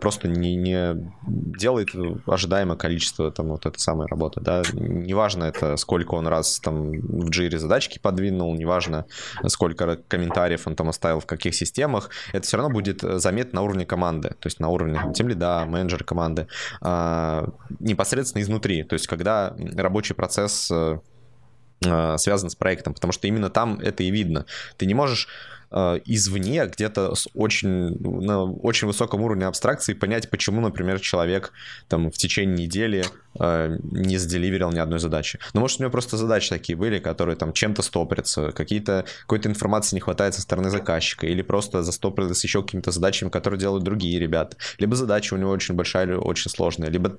просто не, не делает ожидаемое количество там вот этой самой работы, да, неважно это, сколько он раз там в джире задачки подвинул, неважно, сколько комментариев он там оставил в каких системах, это все равно будет заметно на уровне команды, то есть на уровне тем лида, менеджера команды, а, непосредственно изнутри, то есть когда рабочий процесс э, связан с проектом, потому что именно там это и видно. Ты не можешь э, извне, где-то с очень, на очень высоком уровне абстракции понять, почему, например, человек там в течение недели э, не заделиверил ни одной задачи. Ну, может, у него просто задачи такие были, которые там чем-то стопорятся, какие-то, какой-то информации не хватает со стороны заказчика, или просто застопорились еще какими-то задачами, которые делают другие ребята. Либо задача у него очень большая или очень сложная, либо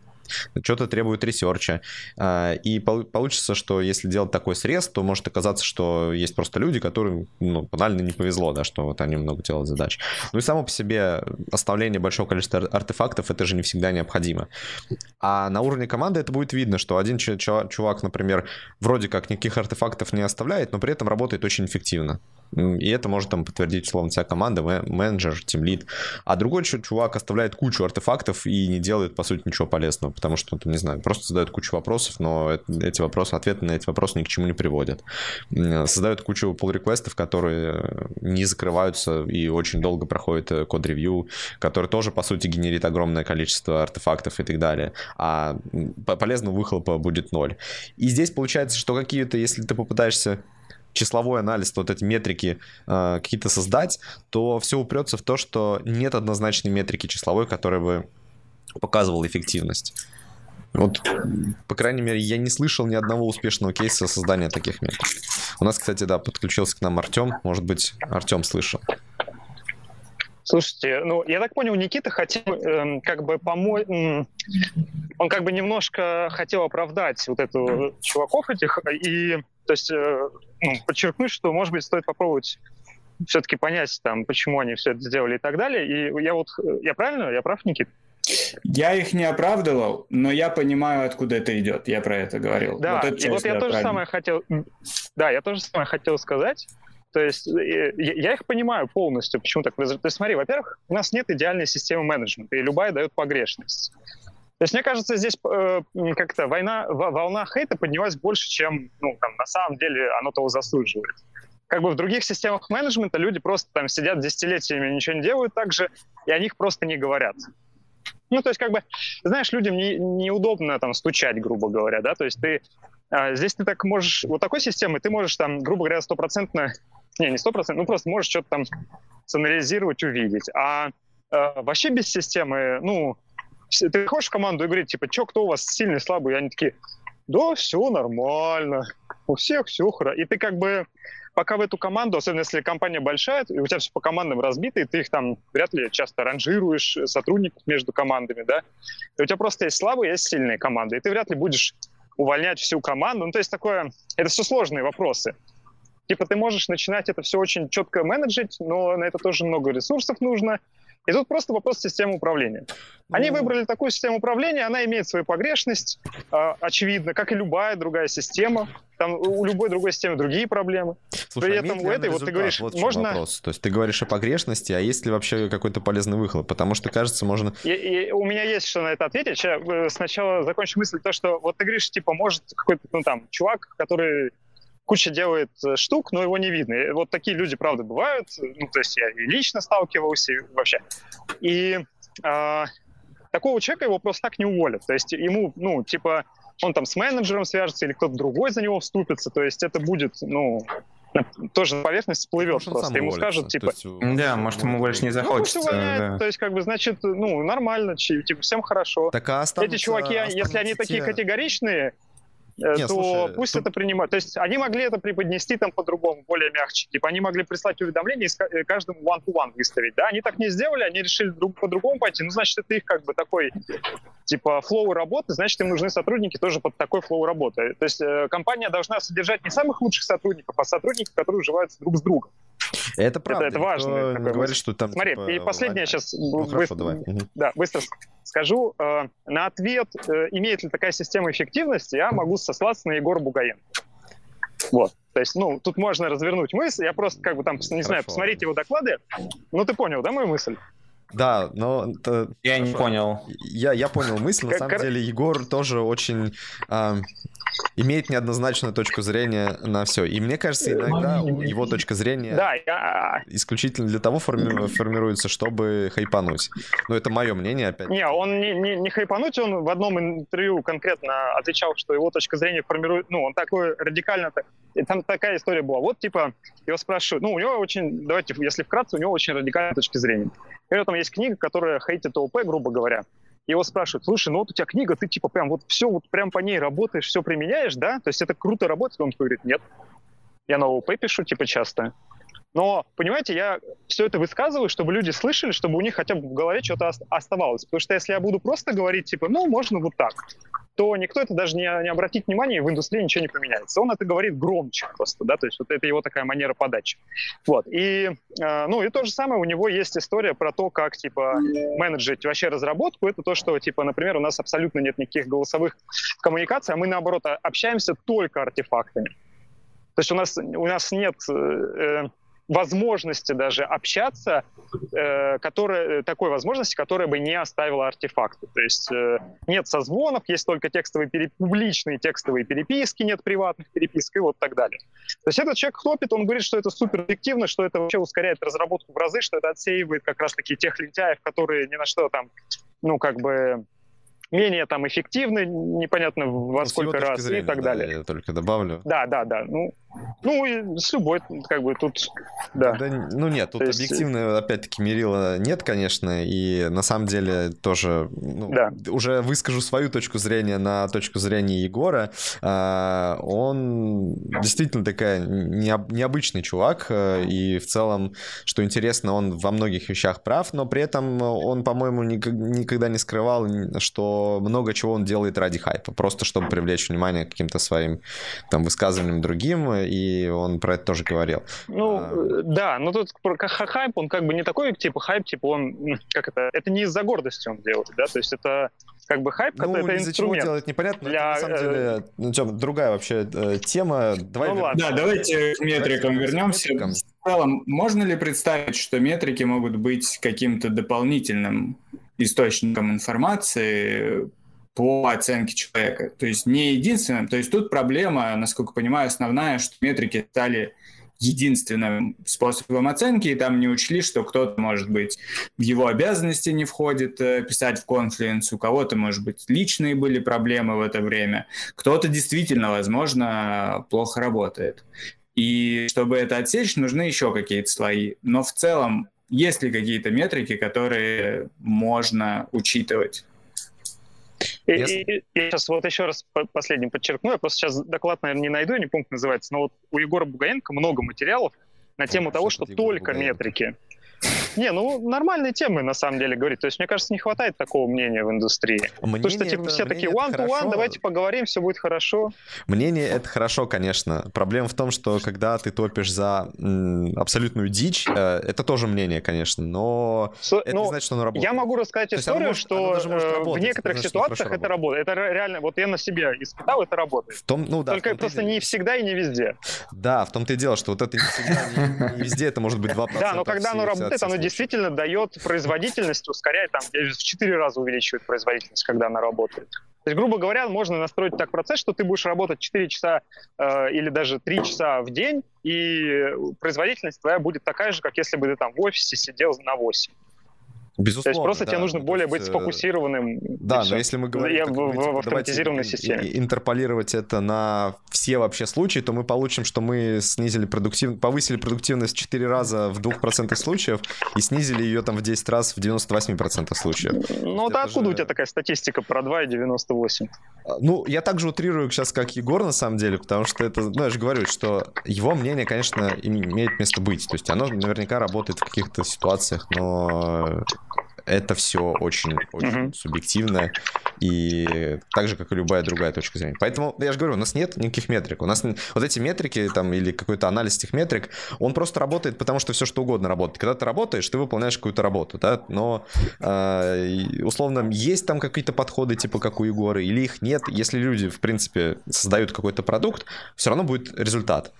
что-то требует research а. А, и получится, что если делать такой срез, то может оказаться, что есть просто люди, которым ну, банально не повезло, да, что вот они много делают задач. Ну и само по себе оставление большого количества артефактов, это же не всегда необходимо. А на уровне команды это будет видно, что один чувак, например, вроде как никаких артефактов не оставляет, но при этом работает очень эффективно. И это может там подтвердить, условно, вся команда, менеджер, тимлид. А другой чувак оставляет кучу артефактов и не делает, по сути, ничего полезного, потому что, там, не знаю, просто задает кучу вопросов, но эти вопросы, ответы на эти вопросы ни к чему не приводят. Создает кучу pull реквестов которые не закрываются и очень долго проходит э, код-ревью, который тоже, по сути, генерит огромное количество артефактов и так далее. А полезного выхлопа будет ноль. И здесь получается, что какие-то, если ты попытаешься числовой анализ, вот эти метрики э, какие-то создать, то все упрется в то, что нет однозначной метрики числовой, которая бы показывала эффективность. Вот, по крайней мере, я не слышал ни одного успешного кейса создания таких метрик. У нас, кстати, да, подключился к нам Артем. Может быть, Артем слышал. Слушайте, ну, я так понял, Никита хотел э, как бы помочь... Он как бы немножко хотел оправдать вот эту чуваков этих и то есть э, ну, подчеркнуть, что, может быть, стоит попробовать все-таки понять, там, почему они все это сделали и так далее. И я вот, э, я правильно, я прав, Никит? Я их не оправдывал, но я понимаю, откуда это идет. Я про это говорил. Да, вот и вот я тоже самое хотел, да, я тоже самое хотел сказать. То есть э, я их понимаю полностью, почему так. То есть смотри, во-первых, у нас нет идеальной системы менеджмента, и любая дает погрешность. То есть, мне кажется, здесь э, как-то война, волна хейта поднялась больше, чем ну, там, на самом деле оно того заслуживает. Как бы в других системах менеджмента люди просто там сидят десятилетиями, ничего не делают так же, и о них просто не говорят. Ну, то есть, как бы, знаешь, людям не, неудобно там стучать, грубо говоря, да, то есть ты а, здесь ты так можешь, вот такой системой ты можешь там, грубо говоря, стопроцентно, не, не стопроцентно, ну просто можешь что-то там санализировать, увидеть. А э, вообще без системы, ну, ты приходишь в команду и говорит, типа, что, кто у вас сильный, слабый? И они такие, да, все нормально, у всех все хорошо. И ты как бы пока в эту команду, особенно если компания большая, и у тебя все по командам разбито, и ты их там вряд ли часто ранжируешь сотрудников между командами, да, и у тебя просто есть слабые, есть сильные команды, и ты вряд ли будешь увольнять всю команду. Ну, то есть такое, это все сложные вопросы. Типа ты можешь начинать это все очень четко менеджить, но на это тоже много ресурсов нужно, и тут просто вопрос системы управления. Они ну... выбрали такую систему управления, она имеет свою погрешность, э, очевидно, как и любая другая система. Там у любой другой системы другие проблемы. Слушай, При а этом у этой, вот ты говоришь, вот можно... Вопрос. То есть ты говоришь о погрешности, а есть ли вообще какой-то полезный выхлоп? Потому что, кажется, можно... И, и у меня есть что на это ответить. Сейчас э, сначала закончу мысль, то, что вот ты говоришь, типа, может какой-то, ну там, чувак, который куча делает э, штук, но его не видно. И вот такие люди, правда, бывают. Ну, то есть я и лично сталкивался, и вообще. И э, такого человека его просто так не уволят. То есть ему, ну, типа, он там с менеджером свяжется или кто-то другой за него вступится. То есть это будет, ну, тоже на поверхность всплывет может, просто. Ему скажут, типа... Есть, да, может, ему больше не захочется. Ну, да. То есть, как бы, значит, ну, нормально, типа, всем хорошо. Так, а останутся, Эти чуваки, если они те... такие категоричные, Нет, то слушай, пусть тут... это принимают. То есть они могли это преподнести там по-другому, более мягче. Типа они могли прислать уведомление и э, каждому one-to-one выставить. Да, они так не сделали, они решили друг, по-другому пойти. Ну, значит, это их как бы такой, типа, flow работы, значит, им нужны сотрудники тоже под такой flow работы. То есть э, компания должна содержать не самых лучших сотрудников, а сотрудников, которые уживаются друг с другом. Это правда. Это, это важно. Говорит, что там... Смотри, типа, и последнее сейчас ну, быстро, давай. да, быстро скажу. Э, на ответ, э, имеет ли такая система эффективности, я могу сослаться на Егора Бугаенко. Вот. То есть, ну, тут можно развернуть мысль. Я просто как бы там, не Хорошо. знаю, посмотрите его доклады. Ну, ты понял, да, мою мысль? Да, но... Это... Я не понял. Я, я понял мысль. На самом деле Егор тоже очень э, имеет неоднозначную точку зрения на все. И мне кажется, иногда его точка зрения да, я... исключительно для того форми... формируется, чтобы хайпануть. Но это мое мнение опять. Не, он не, не, не хайпануть, он в одном интервью конкретно отвечал, что его точка зрения формирует... Ну, он такой радикально... И там такая история была. Вот, типа, его спрашивают... Ну, у него очень... Давайте, если вкратце, у него очень радикальная точка зрения. И там есть книга, которая хейтит ОП, грубо говоря. Его спрашивают, слушай, ну вот у тебя книга, ты типа прям вот все, вот прям по ней работаешь, все применяешь, да? То есть это круто работает? Он говорит, нет. Я на ОП пишу, типа, часто. Но, понимаете, я все это высказываю, чтобы люди слышали, чтобы у них хотя бы в голове что-то оставалось. Потому что если я буду просто говорить, типа, ну, можно вот так, то никто это даже не, не обратит внимания, и в индустрии ничего не поменяется. Он это говорит громче просто, да, то есть вот это его такая манера подачи. Вот, и, э, ну, и то же самое, у него есть история про то, как, типа, менеджить вообще разработку. Это то, что, типа, например, у нас абсолютно нет никаких голосовых коммуникаций, а мы, наоборот, общаемся только артефактами. То есть у нас, у нас нет э, возможности даже общаться, э, которая, такой возможности, которая бы не оставила артефакты. То есть э, нет созвонов, есть только текстовые переп... публичные текстовые переписки, нет приватных переписок и вот так далее. То есть этот человек хлопит, он говорит, что это супер эффективно, что это вообще ускоряет разработку в разы, что это отсеивает как раз-таки тех лентяев, которые ни на что там, ну, как бы менее там эффективны, непонятно во ну, сколько раз зрения, и так далее. Да, я только добавлю. Да, да, да. Ну, ну и с любой, как бы тут, да. да ну нет, тут То объективно, есть... опять-таки, мерила нет, конечно, и на самом деле тоже, ну, да. уже выскажу свою точку зрения на точку зрения Егора. А, он действительно такая необычный чувак, э, и в целом, что интересно, он во многих вещах прав, но при этом он, по-моему, никогда не скрывал, что много чего он делает ради хайпа, просто чтобы привлечь внимание к каким-то своим там высказываниям другим, и он про это тоже говорил. Ну, а... да, но тут про хайп, он как бы не такой, типа, хайп, типа, он, как это, это не из-за гордости он делает, да, то есть это как бы хайп, ну, это из-за чего делать непонятно, для... это, на самом деле, э, ну, Тём, другая вообще э, тема. Давай ну, ладно. Да, давайте к метрикам давайте вернемся. Метрикам. В целом, можно ли представить, что метрики могут быть каким-то дополнительным источником информации по оценке человека. То есть не единственным. То есть тут проблема, насколько понимаю, основная, что метрики стали единственным способом оценки, и там не учли, что кто-то, может быть, в его обязанности не входит э, писать в конфлюенс, у кого-то, может быть, личные были проблемы в это время, кто-то действительно, возможно, плохо работает. И чтобы это отсечь, нужны еще какие-то слои. Но в целом есть ли какие-то метрики, которые можно учитывать? И, Если... и, я сейчас вот еще раз последним подчеркну, я просто сейчас доклад, наверное, не найду, не помню, как называется, но вот у Егора Бугаенко много материалов на тему того, что только Бугаенко. метрики. Не, ну нормальные темы на самом деле говорить. То есть, мне кажется, не хватает такого мнения в индустрии. Мнение То, что типа это, все такие one to one, давайте поговорим, все будет хорошо. Мнение это хорошо, конечно. Проблема в том, что когда ты топишь за м, абсолютную дичь, э, это тоже мнение, конечно, но so, это ну, не значит, что оно работает. Я могу рассказать историю, может, что э, в некоторых ситуациях это работает. Это реально, вот я на себе испытал, это работает. В том, ну, да, Только просто не всегда и не везде. Да, в том-то и дело, что вот это не всегда, не везде, это может быть 2%. Да, но когда оно работает, оно действительно дает производительность, ускоряет, там, в 4 раза увеличивает производительность, когда она работает. То есть, грубо говоря, можно настроить так процесс, что ты будешь работать 4 часа э, или даже 3 часа в день, и производительность твоя будет такая же, как если бы ты там в офисе сидел на 8. Безусловно. То есть просто да. тебе нужно более есть, быть э, сфокусированным. Да, но если мы говорим в, в, в автоматизированной системе. интерполировать это на все вообще случаи, то мы получим, что мы снизили продуктивность, повысили продуктивность в 4 раза в 2% случаев и снизили ее там в 10 раз в 98% случаев. Ну, да откуда же... у тебя такая статистика про 2 и 98? А, ну, я также утрирую сейчас, как Егор, на самом деле, потому что это, ну, я же говорю, что его мнение, конечно, имеет место быть. То есть оно наверняка работает в каких-то ситуациях, но это все очень, очень uh-huh. субъективно, и так же, как и любая другая точка зрения. Поэтому, я же говорю, у нас нет никаких метрик. У нас вот эти метрики там или какой-то анализ этих метрик, он просто работает, потому что все что угодно работает. Когда ты работаешь, ты выполняешь какую-то работу, да, но э, условно есть там какие-то подходы, типа как у Егора, или их нет. Если люди, в принципе, создают какой-то продукт, все равно будет результат.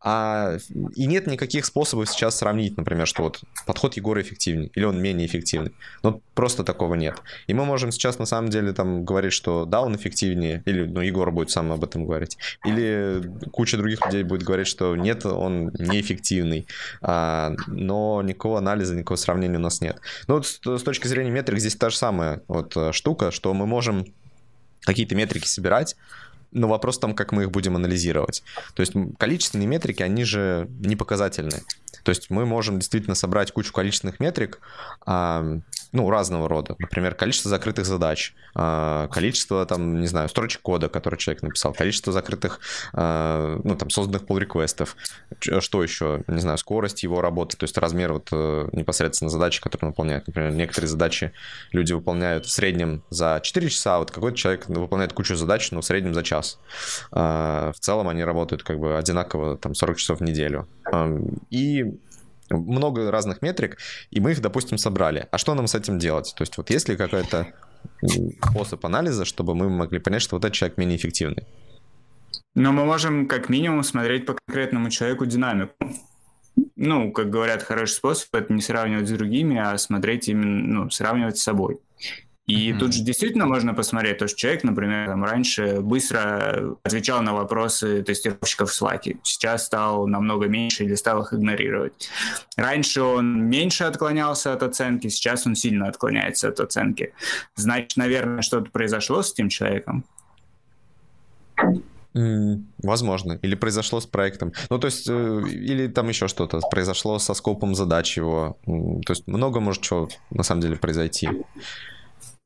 А, и нет никаких способов сейчас сравнить, например, что вот подход Егора эффективнее или он менее эффективный. Ну, просто такого нет. И мы можем сейчас на самом деле там говорить, что да, он эффективнее, или, ну, Егор будет сам об этом говорить, или куча других людей будет говорить, что нет, он неэффективный, а, но никакого анализа, никакого сравнения у нас нет. Ну, вот с, с точки зрения метрик здесь та же самая вот э, штука, что мы можем какие-то метрики собирать, но вопрос там, как мы их будем анализировать. То есть количественные метрики, они же не показательные. То есть мы можем действительно собрать кучу количественных метрик, а, ну, разного рода. Например, количество закрытых задач, а, количество, там, не знаю, строчек кода, который человек написал, количество закрытых, а, ну, там, созданных pull реквестов что еще, не знаю, скорость его работы, то есть размер вот э, непосредственно задачи, которые он выполняет. Например, некоторые задачи люди выполняют в среднем за 4 часа, а вот какой-то человек выполняет кучу задач, но в среднем за час. В целом они работают как бы одинаково, там, 40 часов в неделю. И много разных метрик, и мы их, допустим, собрали. А что нам с этим делать? То есть вот есть ли какой-то способ анализа, чтобы мы могли понять, что вот этот человек менее эффективный? Но мы можем как минимум смотреть по конкретному человеку динамику. Ну, как говорят, хороший способ это не сравнивать с другими, а смотреть именно, ну, сравнивать с собой. И mm-hmm. тут же действительно можно посмотреть, то, что человек, например, там, раньше быстро отвечал на вопросы тестировщиков в Slack, сейчас стал намного меньше или стал их игнорировать. Раньше он меньше отклонялся от оценки, сейчас он сильно отклоняется от оценки. Значит, наверное, что-то произошло с этим человеком. Возможно. Или произошло с проектом. Ну, то есть, э, или там еще что-то произошло со скопом задач его. То есть, много может чего на самом деле произойти.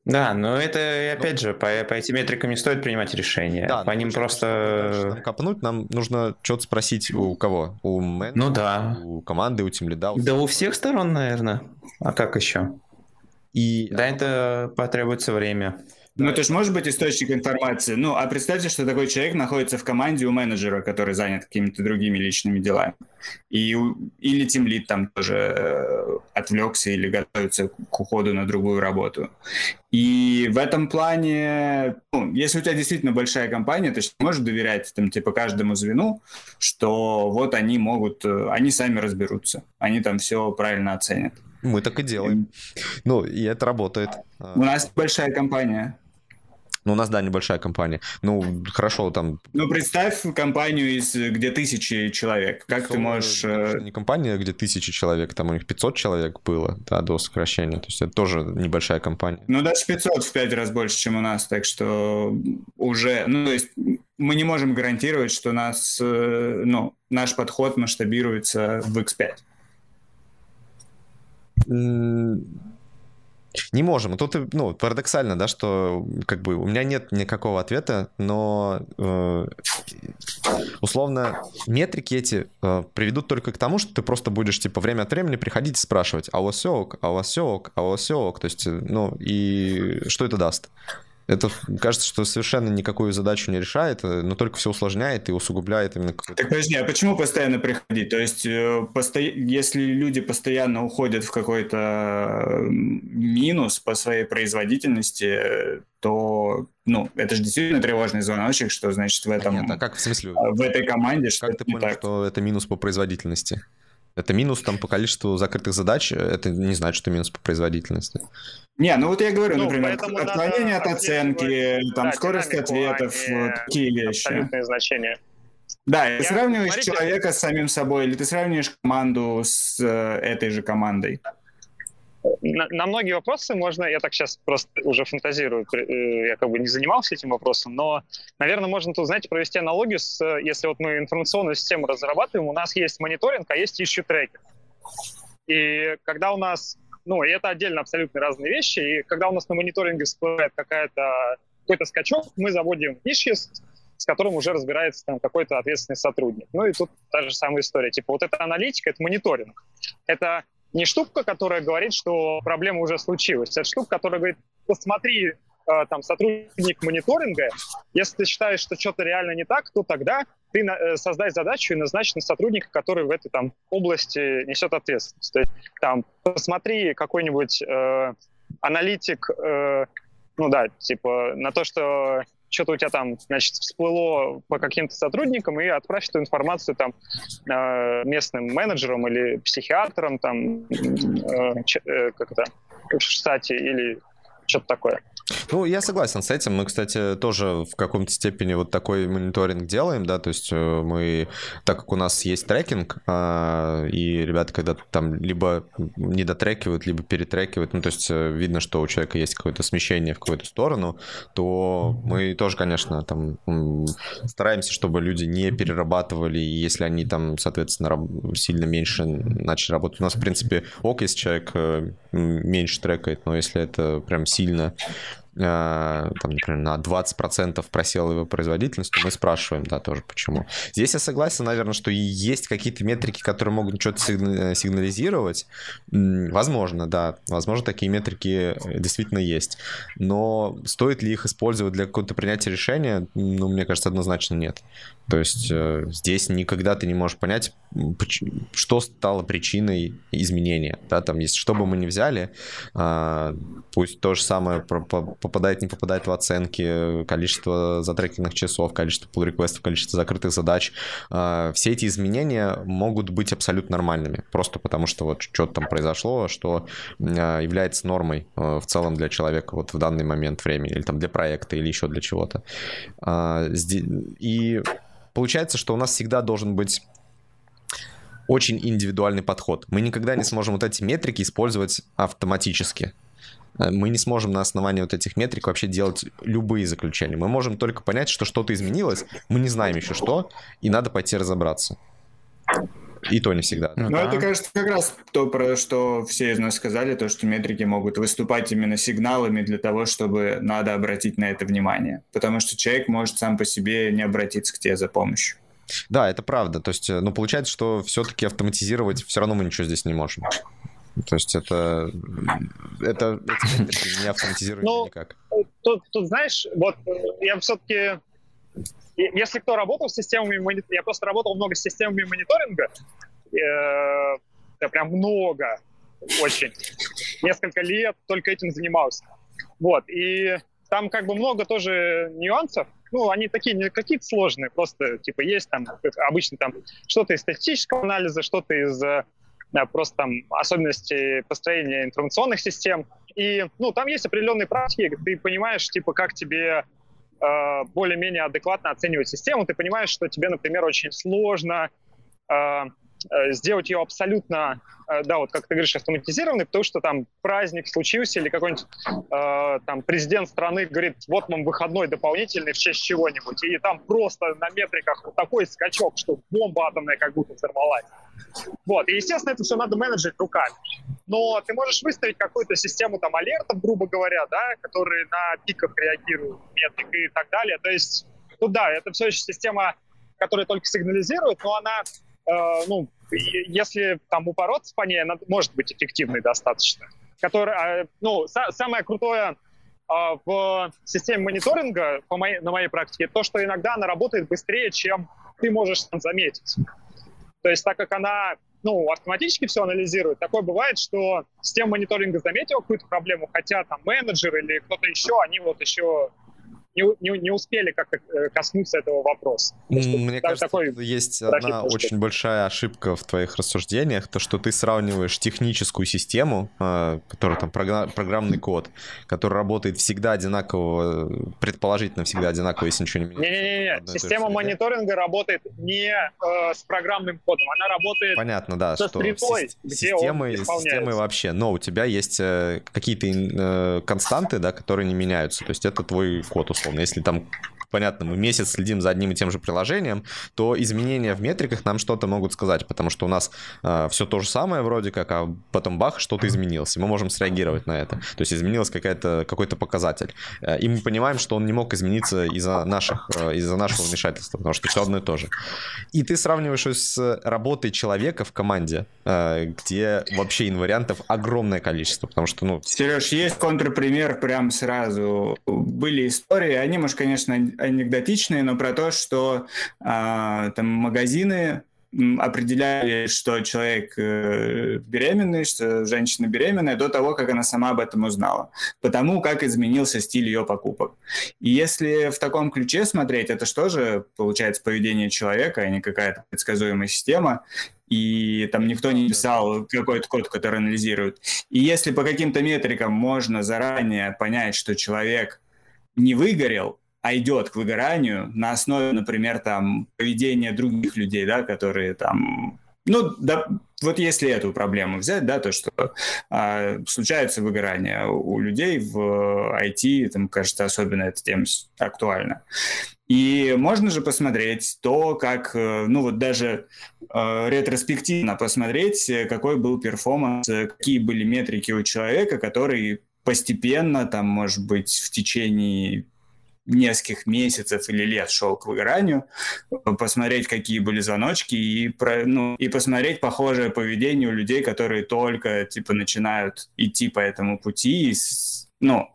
Да, но это, опять же, по, по этим метрикам не стоит принимать решения. Да, по ним просто... Чтобы копнуть, нам нужно что-то спросить у кого? У менеджера, ну, да. у команды, у тимлида? У да у всех сторон, наверное. А как еще? И... Да, это потребуется время. Ну, это же может быть источник информации. Ну, а представьте, что такой человек находится в команде у менеджера, который занят какими-то другими личными делами. И, или тимлит там тоже э, отвлекся или готовится к уходу на другую работу. И в этом плане, ну, если у тебя действительно большая компания, ты можешь доверять там, типа, каждому звену, что вот они могут, э, они сами разберутся, они там все правильно оценят. Мы так и делаем. Ну, и это работает. У нас большая компания. Ну, у нас, да, небольшая компания. Ну, хорошо, там... Ну, представь компанию, из, где тысячи человек. Как Что, ты можешь... Э, не компания, где тысячи человек, там у них 500 человек было, да, до сокращения. То есть это тоже небольшая компания. Ну, даже 500 в 5 раз больше, чем у нас, так что уже... Ну, то есть мы не можем гарантировать, что нас, э, ну, наш подход масштабируется в X5. Не можем. Тут, ну, парадоксально, да, что как бы у меня нет никакого ответа, но э, условно метрики эти э, приведут только к тому, что ты просто будешь, типа, время от времени приходить и спрашивать, а у вас все ок, а у вас все ок, а у вас все ок. То есть, ну, и что это даст? Это кажется, что совершенно никакую задачу не решает, э, но только все усложняет и усугубляет именно Так подожди, а почему постоянно приходить? То есть, э, посто... если люди постоянно уходят в какой-то минус по своей производительности, то, ну, это же действительно тревожный звоночек, что значит в этом... Нет, а как в смысле? В этой команде что Как ты понял, так? что это минус по производительности? Это минус там по количеству закрытых задач, это не значит, что минус по производительности. Не, ну вот я говорю, ну, например, отклонение от оценки, там, да, скорость ответов, вот, такие вещи. значения. Да, я ты сравниваешь смотрите... человека с самим собой, или ты сравниваешь команду с э, этой же командой? На, на многие вопросы можно, я так сейчас просто уже фантазирую, э, я как бы не занимался этим вопросом, но, наверное, можно тут, знаете, провести аналогию с, если вот мы информационную систему разрабатываем, у нас есть мониторинг, а есть issue трекер. И когда у нас ну, и это отдельно абсолютно разные вещи. И когда у нас на мониторинге всплывает какая-то, какой-то скачок, мы заводим issues, с которым уже разбирается там какой-то ответственный сотрудник. Ну и тут та же самая история. Типа вот эта аналитика, это мониторинг. Это не штука, которая говорит, что проблема уже случилась. Это штука, которая говорит, посмотри, э, там, сотрудник мониторинга, если ты считаешь, что что-то реально не так, то тогда ты э, создай задачу и назначь на сотрудника, который в этой там области несет ответственность. То есть там посмотри какой-нибудь э, аналитик, э, ну да, типа на то, что что-то у тебя там, значит, всплыло по каким-то сотрудникам, и отправь эту информацию там э, местным менеджерам или психиатрам, там, э, э, как это, в штате или что-то такое. Ну, я согласен с этим. Мы, кстати, тоже в каком-то степени вот такой мониторинг делаем, да, то есть э, мы, так как у нас есть трекинг, а, и ребята, когда там либо не дотрекивают, либо перетрекивают, ну, то есть э, видно, что у человека есть какое-то смещение в какую-то сторону, то мы тоже, конечно, там стараемся, чтобы люди не перерабатывали, если они там, соответственно, сильно меньше начали работать. У нас, в принципе, ок, если человек э, меньше трекает, но если это прям сильно Э, там, например, на 20% просела его производительность, то мы спрашиваем, да, тоже почему. Здесь я согласен, наверное, что есть какие-то метрики, которые могут что-то э, сигнализировать. Возможно, да, возможно, такие метрики э, действительно есть. Но стоит ли их использовать для какого-то принятия решения? Ну, мне кажется, однозначно нет. То есть здесь никогда ты не можешь понять, что стало причиной изменения. Да, там, есть, что бы мы ни взяли, а, пусть то же самое попадает, не попадает в оценки, количество затрекенных часов, количество pull реквестов количество закрытых задач. А, все эти изменения могут быть абсолютно нормальными, просто потому что вот что-то там произошло, что а, является нормой а, в целом для человека вот в данный момент времени, или там для проекта, или еще для чего-то. И получается, что у нас всегда должен быть очень индивидуальный подход. Мы никогда не сможем вот эти метрики использовать автоматически. Э, мы не сможем на основании вот этих метрик вообще делать любые заключения. Мы можем только понять, что что-то изменилось, мы не знаем еще что, и надо пойти разобраться. И то не всегда. Ну, да. это, кажется, как раз то, про что все из нас сказали, то, что метрики могут выступать именно сигналами для того, чтобы надо обратить на это внимание. Потому что человек может сам по себе не обратиться к тебе за помощью. Да, это правда. То есть, э, ну, получается, что все-таки автоматизировать все равно мы ничего здесь не можем. То есть это, это, это не автоматизируется ну, никак. Тут, тут, знаешь, вот я все-таки, если кто работал с системами мониторинга, я просто работал много с системами мониторинга, э, да, прям много, очень, несколько лет только этим занимался. Вот, и там как бы много тоже нюансов, ну, они такие не какие-то сложные, просто, типа, есть там обычно там что-то из статистического анализа, что-то из просто там особенности построения информационных систем. И, ну, там есть определенные практики, ты понимаешь, типа, как тебе э, более-менее адекватно оценивать систему, ты понимаешь, что тебе, например, очень сложно э, сделать ее абсолютно, э, да, вот как ты говоришь, автоматизированной, потому что там праздник случился или какой-нибудь э, там президент страны говорит, вот вам выходной дополнительный в честь чего-нибудь, и там просто на метриках вот такой скачок, что бомба атомная как будто взорвалась. Вот, и, естественно, это все надо менеджить руками. Но ты можешь выставить какую-то систему там алертов, грубо говоря, да, которые на пиках реагируют, метрик и так далее. То есть, ну да, это все еще система, которая только сигнализирует, но она э, ну, если там упороться по ней, она может быть эффективной достаточно. Которая, ну, са- самое крутое э, в системе мониторинга по моей, на моей практике то, что иногда она работает быстрее, чем ты можешь там заметить. То есть так как она ну, автоматически все анализирует, такое бывает, что система мониторинга заметила какую-то проблему, хотя там менеджер или кто-то еще, они вот еще не, не, не успели как-то э, коснуться этого вопроса. Мне кажется, такой есть одна очень большая ошибка в твоих рассуждениях, то, что ты сравниваешь техническую систему, а, которая там программный код, который работает всегда одинаково, предположительно всегда одинаково, если ничего не меняется. Не-не-не, система мониторинга работает не э, с программным кодом, она работает Понятно, да, со что средой, системы, системы вообще, но у тебя есть э, какие-то э, константы, да, которые не меняются, то есть это твой код, условно. Если там понятно, мы месяц следим за одним и тем же приложением, то изменения в метриках нам что-то могут сказать, потому что у нас э, все то же самое вроде как, а потом бах, что-то изменилось, и мы можем среагировать на это. То есть изменилось какая-то, какой-то показатель. Э, и мы понимаем, что он не мог измениться из-за наших, э, из-за нашего вмешательства, потому что все одно и то же. И ты сравниваешь с работой человека в команде, э, где вообще инвариантов огромное количество, потому что, ну... Сереж, есть контрпример прям сразу. Были истории, они, может, конечно, анекдотичные, но про то, что а, там магазины определяли, что человек э, беременный, что женщина беременная до того, как она сама об этом узнала. Потому как изменился стиль ее покупок. И если в таком ключе смотреть, это что же получается поведение человека, а не какая-то предсказуемая система и там никто не писал какой-то код, который анализирует. И если по каким-то метрикам можно заранее понять, что человек не выгорел, а идет к выгоранию на основе, например, там, поведения других людей, да, которые там ну, да, вот если эту проблему взять, да, то, что а, случается выгорание у людей в IT, там, кажется, особенно эта тема актуальна. И можно же посмотреть то, как, э, ну вот даже э, ретроспективно посмотреть, какой был перформанс, какие были метрики у человека, который постепенно, там, может быть, в течение нескольких месяцев или лет шел к выгоранию, посмотреть, какие были звоночки, и, про, ну, и посмотреть похожее поведение у людей, которые только типа начинают идти по этому пути, и, ну,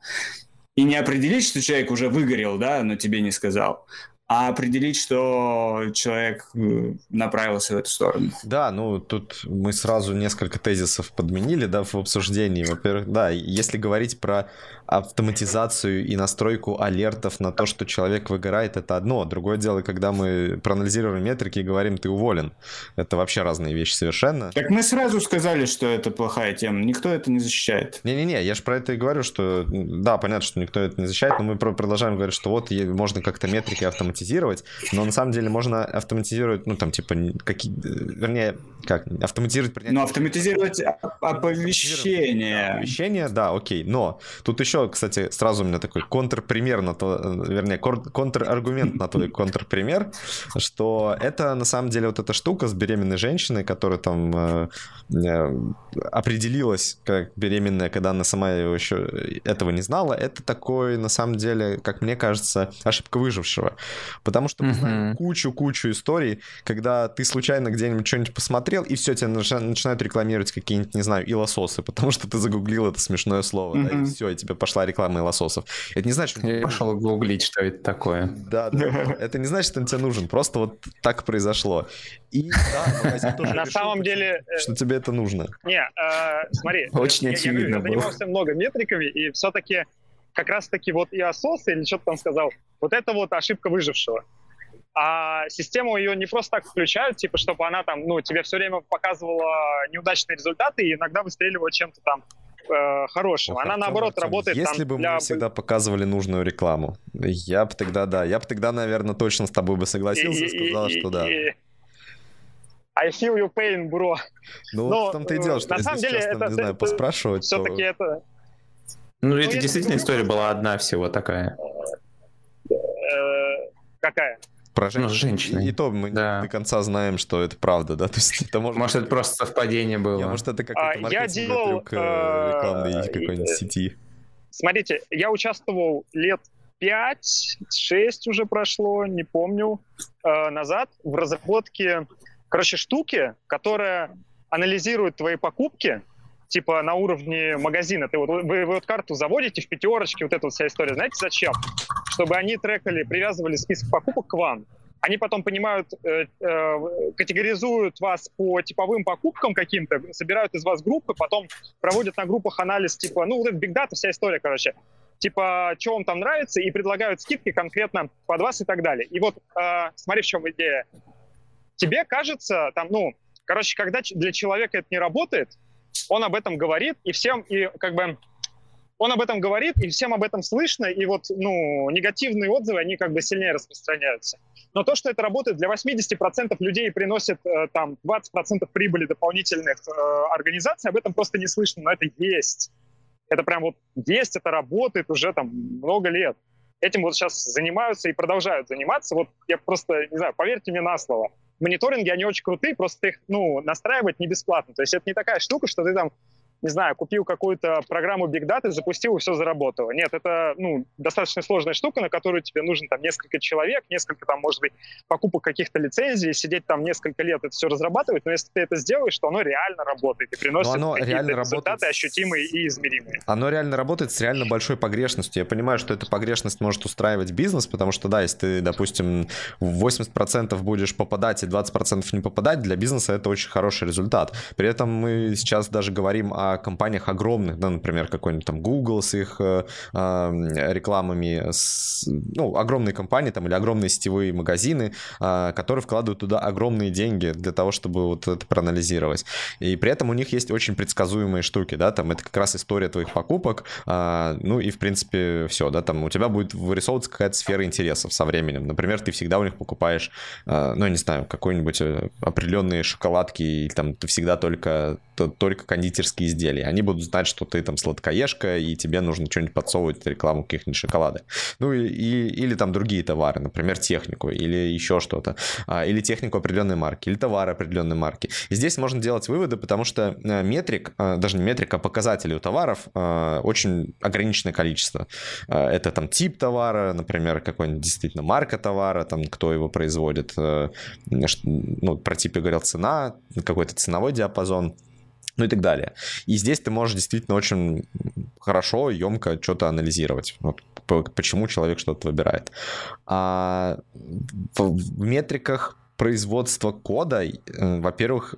и не определить, что человек уже выгорел, да, но тебе не сказал, а определить, что человек э, направился в эту сторону. Да, ну тут мы сразу несколько тезисов подменили, да, в обсуждении. Во-первых, да, если говорить про автоматизацию и настройку алертов на то, что человек выгорает, это одно. Другое дело, когда мы проанализируем метрики и говорим, ты уволен. Это вообще разные вещи совершенно. Так мы сразу сказали, что это плохая тема. Никто это не защищает. Не-не-не, я же про это и говорю, что да, понятно, что никто это не защищает, но мы продолжаем говорить, что вот можно как-то метрики автоматизировать, но на самом деле можно автоматизировать, ну там типа какие, вернее, как, автоматизировать принятие... Ну, автоматизировать оповещение. Оповещение, да, окей, но тут еще еще, кстати, сразу у меня такой контрпример на то, э, вернее, контраргумент на твой контрпример, что это на самом деле вот эта штука с беременной женщиной, которая там э, э, определилась как беременная, когда она сама еще этого не знала, это такой, на самом деле, как мне кажется, ошибка выжившего. Потому что кучу-кучу историй, когда ты случайно где-нибудь что-нибудь посмотрел, и все, тебе начинают рекламировать какие-нибудь, не знаю, илососы, потому что ты загуглил это смешное слово, да, и все, и тебе пошла реклама лососов. Это не значит, что... Я пошел гуглить, что это такое. Да, да. Это не значит, что он тебе нужен. Просто вот так произошло. И да, тоже На самом деле... Э, что тебе это нужно. Не, э, смотри. Очень очевидно Я занимался много метриками, и все-таки как раз-таки вот и ососы, или что-то там сказал, вот это вот ошибка выжившего. А систему ее не просто так включают, типа, чтобы она там, ну, тебе все время показывала неудачные результаты и иногда выстреливала чем-то там э, хорошего. Она, наоборот, Артем, работает Если там бы для... мы всегда показывали нужную рекламу, я бы тогда, да, я бы тогда, наверное, точно с тобой бы согласился и, и сказал, что да. И... I feel your pain, bro. Ну, Но, в том-то и дело, что на самом деле, честно, это, не знаю, это, поспрашивать, Все-таки то... это... Ну, ну это действительно история была одна всего такая. Э, какая? Про женщин. Ну, женщины. И, и то мы да. до конца знаем, что это правда, да? То есть это может... Может, это просто совпадение было. Я, может, это какой-то а, я делал, трюк э, э, рекламной какой-нибудь сети. Смотрите, я участвовал лет 5-6 уже прошло, не помню, э, назад в разработке, короче, штуки, которая анализирует твои покупки, типа на уровне магазина. Ты вот, вы, вы вот карту заводите в пятерочке, вот эта вот вся история. Знаете зачем? чтобы они трекали, привязывали список покупок к вам. Они потом понимают, э, э, категоризуют вас по типовым покупкам каким-то, собирают из вас группы, потом проводят на группах анализ, типа, ну, вот это биг дата, вся история, короче. Типа, что вам там нравится, и предлагают скидки конкретно под вас и так далее. И вот э, смотри, в чем идея. Тебе кажется, там, ну, короче, когда для человека это не работает, он об этом говорит, и всем, и как бы он об этом говорит, и всем об этом слышно, и вот, ну, негативные отзывы, они как бы сильнее распространяются. Но то, что это работает для 80% людей и приносит э, там 20% прибыли дополнительных э, организаций, об этом просто не слышно, но это есть. Это прям вот есть, это работает уже там много лет. этим вот сейчас занимаются и продолжают заниматься. Вот я просто, не знаю, поверьте мне на слово, мониторинги, они очень крутые, просто их, ну, настраивать не бесплатно. То есть это не такая штука, что ты там не знаю, купил какую-то программу Big Data, запустил и все заработало. Нет, это ну, достаточно сложная штука, на которую тебе нужно там несколько человек, несколько там, может быть, покупок каких-то лицензий, сидеть там несколько лет это все разрабатывать, но если ты это сделаешь, то оно реально работает и приносит какие-то результаты работает... ощутимые и измеримые. Оно реально работает с реально большой погрешностью. Я понимаю, что эта погрешность может устраивать бизнес, потому что, да, если ты, допустим, 80% будешь попадать и 20% не попадать, для бизнеса это очень хороший результат. При этом мы сейчас даже говорим о компаниях огромных, да, например, какой-нибудь там Google с их э, э, рекламами, с, ну, огромные компании там или огромные сетевые магазины, э, которые вкладывают туда огромные деньги для того, чтобы вот это проанализировать. И при этом у них есть очень предсказуемые штуки, да, там это как раз история твоих покупок, э, ну и в принципе все, да, там у тебя будет вырисовываться какая-то сфера интересов со временем. Например, ты всегда у них покупаешь, э, ну, не знаю, какой-нибудь э, определенные шоколадки, или там ты всегда только, только кондитерские изделия изделий. Они будут знать, что ты там сладкоежка, и тебе нужно что-нибудь подсовывать, рекламу каких-нибудь шоколады. Ну и, и, или там другие товары, например, технику, или еще что-то. А, или технику определенной марки, или товары определенной марки. И здесь можно делать выводы, потому что э, метрик, э, даже не метрик, а показатели у товаров э, очень ограниченное количество. Это там тип товара, например, какой-нибудь действительно марка товара, там кто его производит. Ну, про тип говорил, цена, какой-то ценовой диапазон ну и так далее. И здесь ты можешь действительно очень хорошо, емко что-то анализировать. Вот почему человек что-то выбирает. А в метриках производства кода, э, во-первых,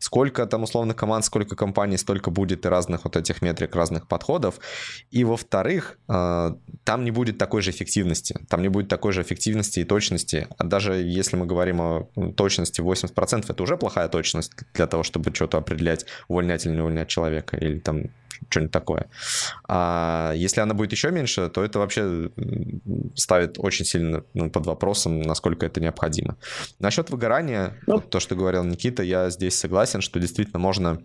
сколько там условно команд, сколько компаний, столько будет и разных вот этих метрик, разных подходов. И во-вторых, э, там не будет такой же эффективности. Там не будет такой же эффективности и точности. А даже если мы говорим о точности 80%, это уже плохая точность для того, чтобы что-то определять, увольнять или не увольнять человека, или там что-нибудь такое. А если она будет еще меньше, то это вообще ставит очень сильно ну, под вопросом, насколько это необходимо. Насчет выгорания, ну, то, что говорил Никита, я здесь согласен, что действительно можно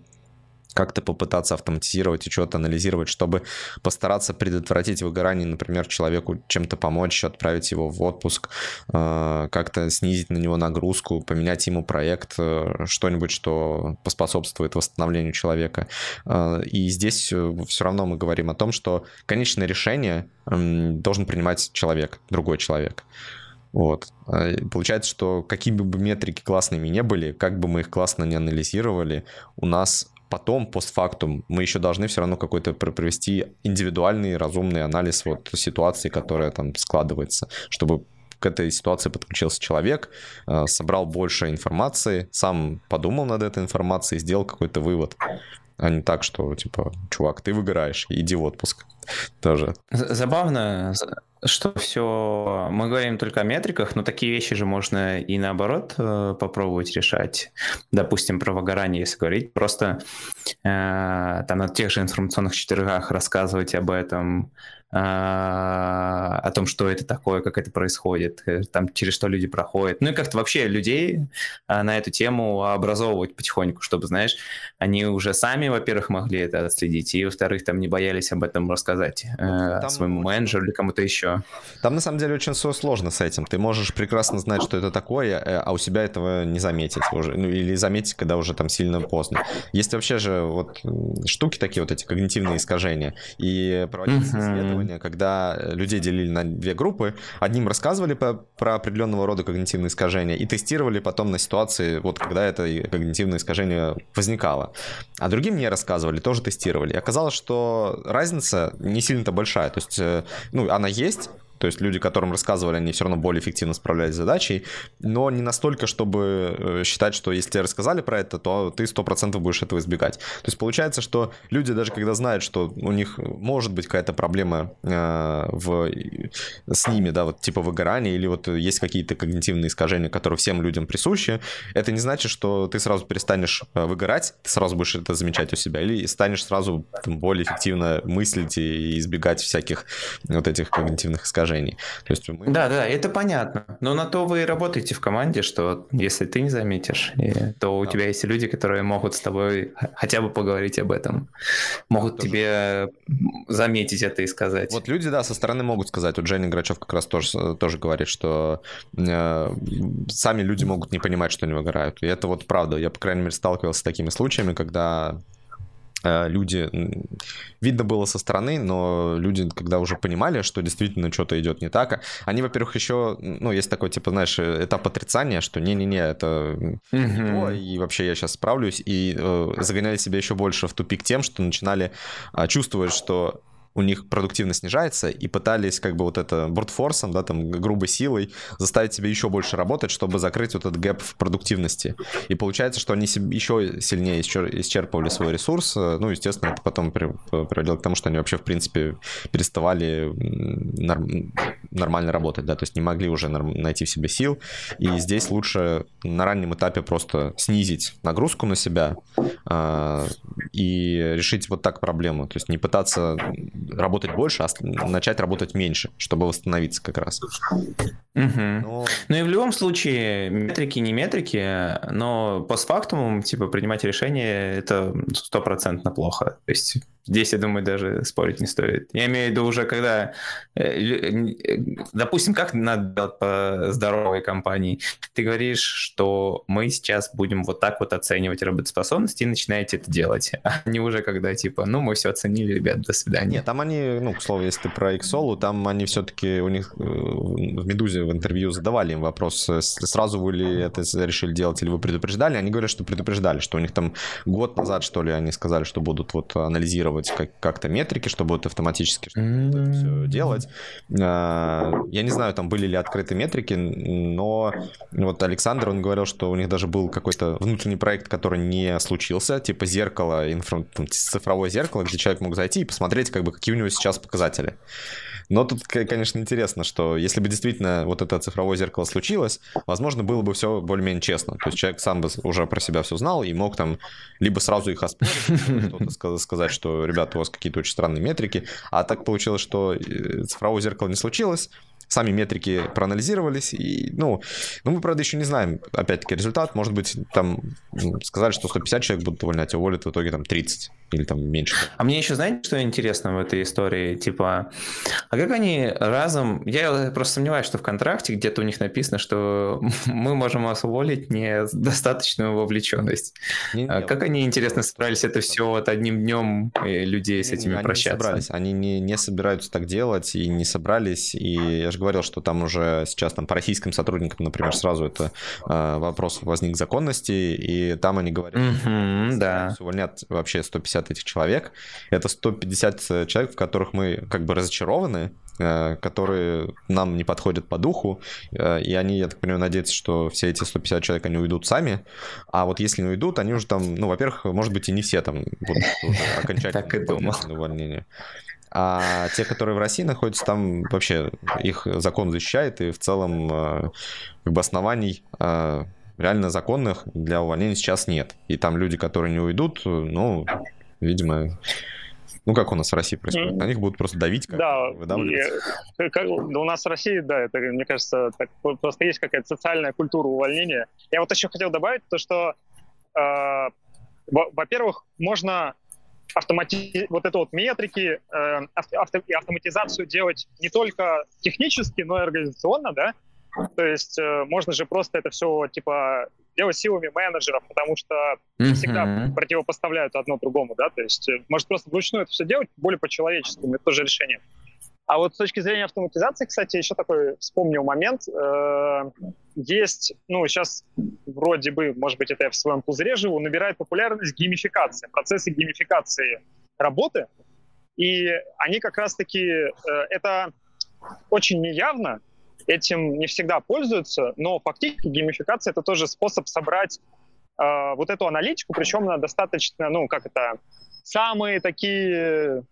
как-то попытаться автоматизировать и что-то анализировать, чтобы постараться предотвратить выгорание, например, человеку чем-то помочь, отправить его в отпуск, э, как-то снизить на него нагрузку, поменять ему проект, э, что-нибудь, что поспособствует восстановлению человека. Э, и здесь все равно мы говорим о том, что конечное решение должен принимать человек, другой человек. Вот. Получается, что какими бы метрики классными не были, как бы мы их классно не анализировали, у нас потом, постфактум, мы еще должны все равно какой-то провести индивидуальный, разумный анализ вот ситуации, которая там складывается, чтобы к этой ситуации подключился человек, э, собрал больше информации, сам подумал над этой информацией, сделал какой-то вывод. А не так, что, типа, чувак, ты выгораешь, иди в отпуск. Тоже. Забавно, что все, мы говорим только о метриках, но такие вещи же можно и наоборот э, попробовать решать. Допустим, про выгорание, если говорить, просто э, там на тех же информационных четвергах рассказывать об этом, о том, что это такое, как это происходит, э, там, через что люди проходят. Ну и как-то вообще людей а, на эту тему образовывать потихоньку, чтобы, знаешь, они уже сами, во-первых, могли это отследить, и, во-вторых, там не боялись об этом рассказать э, там своему менеджеру или кому-то еще. Там, на самом деле, очень все сложно с этим. Ты можешь прекрасно знать, что это такое, э, а у себя этого не заметить уже, ну или заметить, когда уже там сильно поздно. Есть вообще же вот штуки такие, вот эти когнитивные искажения, и проводятся uh-huh. исследования, исследования, когда людей делили на две группы. Одним рассказывали по, про определенного рода когнитивные искажения и тестировали потом на ситуации, вот когда это когнитивное искажение возникало. А другим не рассказывали, тоже тестировали. И оказалось, что разница не сильно-то большая. То есть, э, ну, она есть, то есть люди, которым рассказывали, они все равно более эффективно справлялись с задачей, но не настолько, чтобы э, считать, что если тебе рассказали про это, то ты 100% будешь этого избегать. То есть получается, что люди даже когда знают, что у них может быть какая-то проблема э, в, с ними, да, вот типа выгорания или вот есть какие-то когнитивные искажения, которые всем людям присущи, это не значит, что ты сразу перестанешь э, выгорать, ты сразу будешь это замечать у себя, или станешь сразу там, более эффективно мыслить и избегать всяких вот этих когнитивных искажений приложений. То есть мы... Да, да, это понятно. Но на то вы и работаете в команде, что если ты не заметишь, то у да. тебя есть люди, которые могут с тобой хотя бы поговорить об этом, могут тоже. тебе заметить это и сказать. Вот люди, да, со стороны могут сказать. Вот Женя Грачев как раз тоже, тоже говорит, что э, сами люди могут не понимать, что они выгорают. И это вот правда. Я, по крайней мере, сталкивался с такими случаями, когда люди, видно было со стороны, но люди, когда уже понимали, что действительно что-то идет не так, они, во-первых, еще, ну, есть такой, типа, знаешь, этап отрицания, что не-не-не, это mm-hmm. то, и вообще я сейчас справлюсь, и э, загоняли себя еще больше в тупик тем, что начинали э, чувствовать, что у них продуктивность снижается, и пытались как бы вот это брутфорсом, да, там, грубой силой заставить себя еще больше работать, чтобы закрыть вот этот гэп в продуктивности. И получается, что они еще сильнее исчерпывали свой ресурс, ну, естественно, это потом приводило к тому, что они вообще, в принципе, переставали норм... нормально работать, да, то есть не могли уже найти в себе сил, и здесь лучше на раннем этапе просто снизить нагрузку на себя э, и решить вот так проблему, то есть не пытаться работать больше, а начать работать меньше, чтобы восстановиться как раз. Угу. Но... Ну и в любом случае, метрики не метрики, но постфактум, типа, принимать решение, это стопроцентно плохо. То есть Здесь, я думаю, даже спорить не стоит. Я имею в виду уже, когда, э, э, допустим, как надо делать по здоровой компании? Ты говоришь, что мы сейчас будем вот так вот оценивать работоспособность и начинаете это делать. А не уже когда, типа, ну, мы все оценили, ребят, до свидания. Нет, там они, ну, к слову, если ты про Xolu, там они все-таки, у них э, в Медузе в интервью задавали им вопрос, сразу вы ли это решили делать или вы предупреждали? Они говорят, что предупреждали, что у них там год назад, что ли, они сказали, что будут вот анализировать регулировать как- как-то метрики, чтобы вот автоматически mm-hmm. все делать. А, я не знаю, там были ли открытые метрики, но вот Александр, он говорил, что у них даже был какой-то внутренний проект, который не случился, типа зеркало, инфра... цифровое зеркало, где человек мог зайти и посмотреть, как бы, какие у него сейчас показатели. Но тут, конечно, интересно, что если бы действительно вот это цифровое зеркало случилось, возможно, было бы все более-менее честно. То есть человек сам бы уже про себя все знал и мог там либо сразу их оспорить, что-то сказать, что, ребята, у вас какие-то очень странные метрики, а так получилось, что э, цифровое зеркало не случилось, сами метрики проанализировались, и, ну, ну, мы, правда, еще не знаем, опять-таки, результат. Может быть, там сказали, что 150 человек будут увольнять, а уволят в итоге там 30 или там меньше. А мне еще, знаете, что интересно в этой истории? Типа, а как они разом... Я просто сомневаюсь, что в контракте где-то у них написано, что мы можем вас уволить не достаточную вовлеченность. Не, а как они, интересно, собрались это все вот одним днем людей с этими они прощаться? Не собрались. Они не, не собираются так делать и не собрались. И я же говорил, что там уже сейчас там по российским сотрудникам, например, сразу это э, вопрос возник законности, и там они говорят, mm-hmm, что да. увольнят вообще 150 этих человек. Это 150 человек, в которых мы как бы разочарованы, э, которые нам не подходят по духу, э, и они, я так понимаю, надеются, что все эти 150 человек, они уйдут сами, а вот если не уйдут, они уже там, ну, во-первых, может быть, и не все там будут окончательно увольнения. А те, которые в России находятся, там вообще их закон защищает, и в целом э, как бы оснований э, реально законных для увольнения сейчас нет. И там люди, которые не уйдут, ну, видимо, ну, как у нас в России происходит? На них будут просто давить, как да, выдавливать. И, как, да, у нас в России, да, это, мне кажется, так, просто есть какая-то социальная культура увольнения. Я вот еще хотел добавить то, что, э, во-первых, можно автомати... вот это вот метрики э, авто... и автоматизацию делать не только технически, но и организационно, да, то есть э, можно же просто это все типа делать силами менеджеров, потому что mm-hmm. всегда противопоставляют одно другому, да, то есть э, может просто вручную это все делать более по-человеческому, это тоже решение. А вот с точки зрения автоматизации, кстати, еще такой вспомнил момент. Э, есть, ну, сейчас вроде бы, может быть, это я в своем пузыре живу, набирает популярность геймификация, процессы геймификации работы. И они как раз-таки, э, это очень неявно, этим не всегда пользуются, но фактически геймификация — это тоже способ собрать э, вот эту аналитику, причем на достаточно, ну, как это, самые такие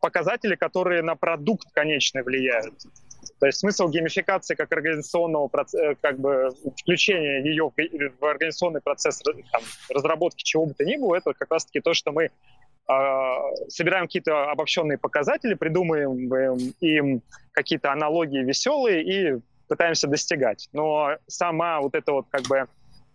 показатели, которые на продукт конечный влияют. То есть смысл геймификации как организационного э, как бы включения ее в, организационный процесс там, разработки чего бы то ни было, это как раз-таки то, что мы собираем какие-то обобщенные показатели, придумываем им какие-то аналогии веселые и пытаемся достигать. Но сама вот эта вот как бы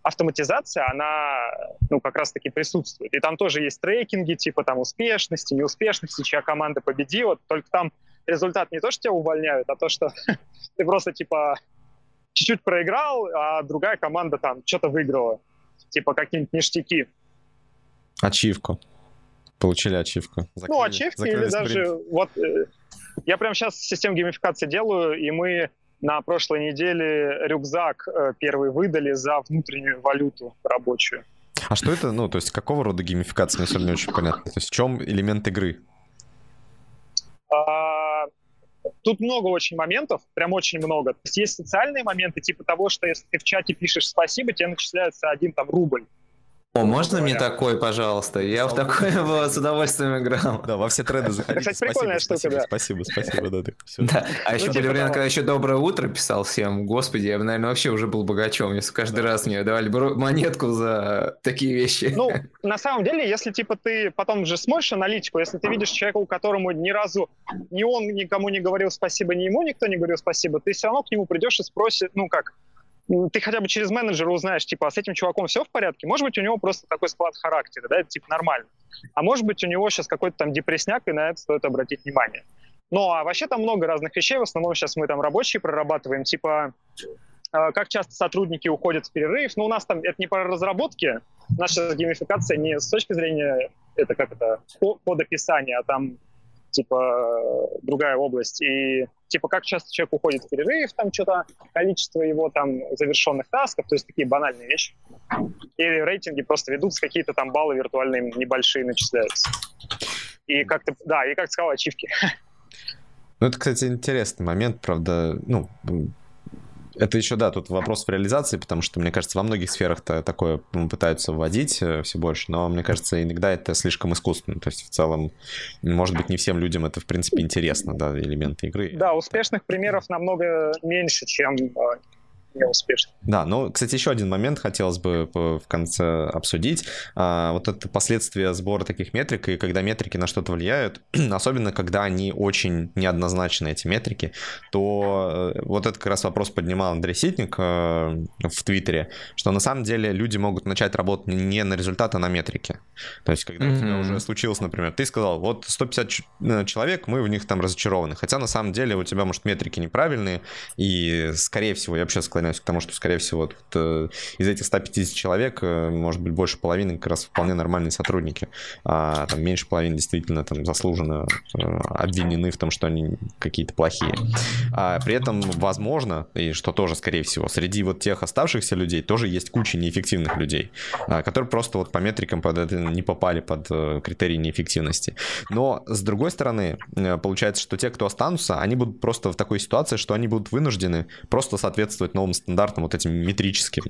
автоматизация, она, ну, как раз-таки присутствует. И там тоже есть трекинги, типа там успешности, неуспешности, чья команда победила, только там результат не то, что тебя увольняют, а то, что ты просто, типа, чуть-чуть проиграл, а другая команда там что-то выиграла. Типа какие-нибудь ништяки. Ачивку. Получили ачивку. Ну, закрыли, ну, ачивки или даже... Вот э, я прямо сейчас систему геймификации делаю, и мы на прошлой неделе рюкзак э, первый выдали за внутреннюю валюту рабочую. А что это, ну, то есть какого рода геймификация, мне не очень понятно. То есть в чем элемент игры? А, тут много очень моментов, прям очень много. То есть есть социальные моменты, типа того, что если ты в чате пишешь спасибо, тебе начисляется один там рубль. О, можно мне такой, пожалуйста? Я в такой с удовольствием играл. Да, во все треды заходите. Кстати, прикольная штука, да. Спасибо, спасибо, да. Да, а еще были времена, когда еще «Доброе утро» писал всем. Господи, я бы, наверное, вообще уже был богачом, если каждый раз мне давали монетку за такие вещи. Ну, на самом деле, если, типа, ты потом же смотришь аналитику, если ты видишь человека, у которому ни разу ни он никому не говорил спасибо, ни ему никто не говорил спасибо, ты все равно к нему придешь и спросишь, ну, как, ты хотя бы через менеджера узнаешь, типа, а с этим чуваком все в порядке? Может быть, у него просто такой склад характера, да, типа нормально. А может быть, у него сейчас какой-то там депресняк, и на это стоит обратить внимание. Ну, а вообще там много разных вещей, в основном сейчас мы там рабочие прорабатываем, типа, э, как часто сотрудники уходят в перерыв. Ну, у нас там, это не по разработке, наша геймификация не с точки зрения, это как это, кодописания, а там типа другая область. И типа как часто человек уходит в перерыв, там что-то, количество его там завершенных тасков, то есть такие банальные вещи. Или рейтинги просто ведутся, какие-то там баллы виртуальные небольшие начисляются. И как-то, да, и как ты сказал, ачивки. Ну, это, кстати, интересный момент, правда, ну, это еще, да, тут вопрос в реализации, потому что, мне кажется, во многих сферах-то такое пытаются вводить э, все больше, но мне кажется, иногда это слишком искусственно. То есть, в целом, может быть, не всем людям это, в принципе, интересно, да, элементы игры. Да, успешных примеров намного меньше, чем э, неуспешно. Да, ну, кстати, еще один момент хотелось бы в конце обсудить. А, вот это последствия сбора таких метрик, и когда метрики на что-то влияют, особенно когда они очень неоднозначны, эти метрики, то э, вот это как раз вопрос поднимал Андрей Ситник э, в Твиттере, что на самом деле люди могут начать работать не на результат, а на метрике. То есть, когда mm-hmm. у тебя уже случилось, например, ты сказал, вот 150 э, человек, мы в них там разочарованы. Хотя на самом деле у тебя, может, метрики неправильные, и, скорее всего, я вообще склоняюсь склоняюсь к тому, что, скорее всего, вот, э, из этих 150 человек, э, может быть, больше половины как раз вполне нормальные сотрудники, а там меньше половины действительно там заслуженно э, обвинены в том, что они какие-то плохие. А при этом, возможно, и что тоже, скорее всего, среди вот тех оставшихся людей тоже есть куча неэффективных людей, а, которые просто вот по метрикам под это не попали под критерии неэффективности. Но, с другой стороны, получается, что те, кто останутся, они будут просто в такой ситуации, что они будут вынуждены просто соответствовать новым стандартам вот этим метрическим.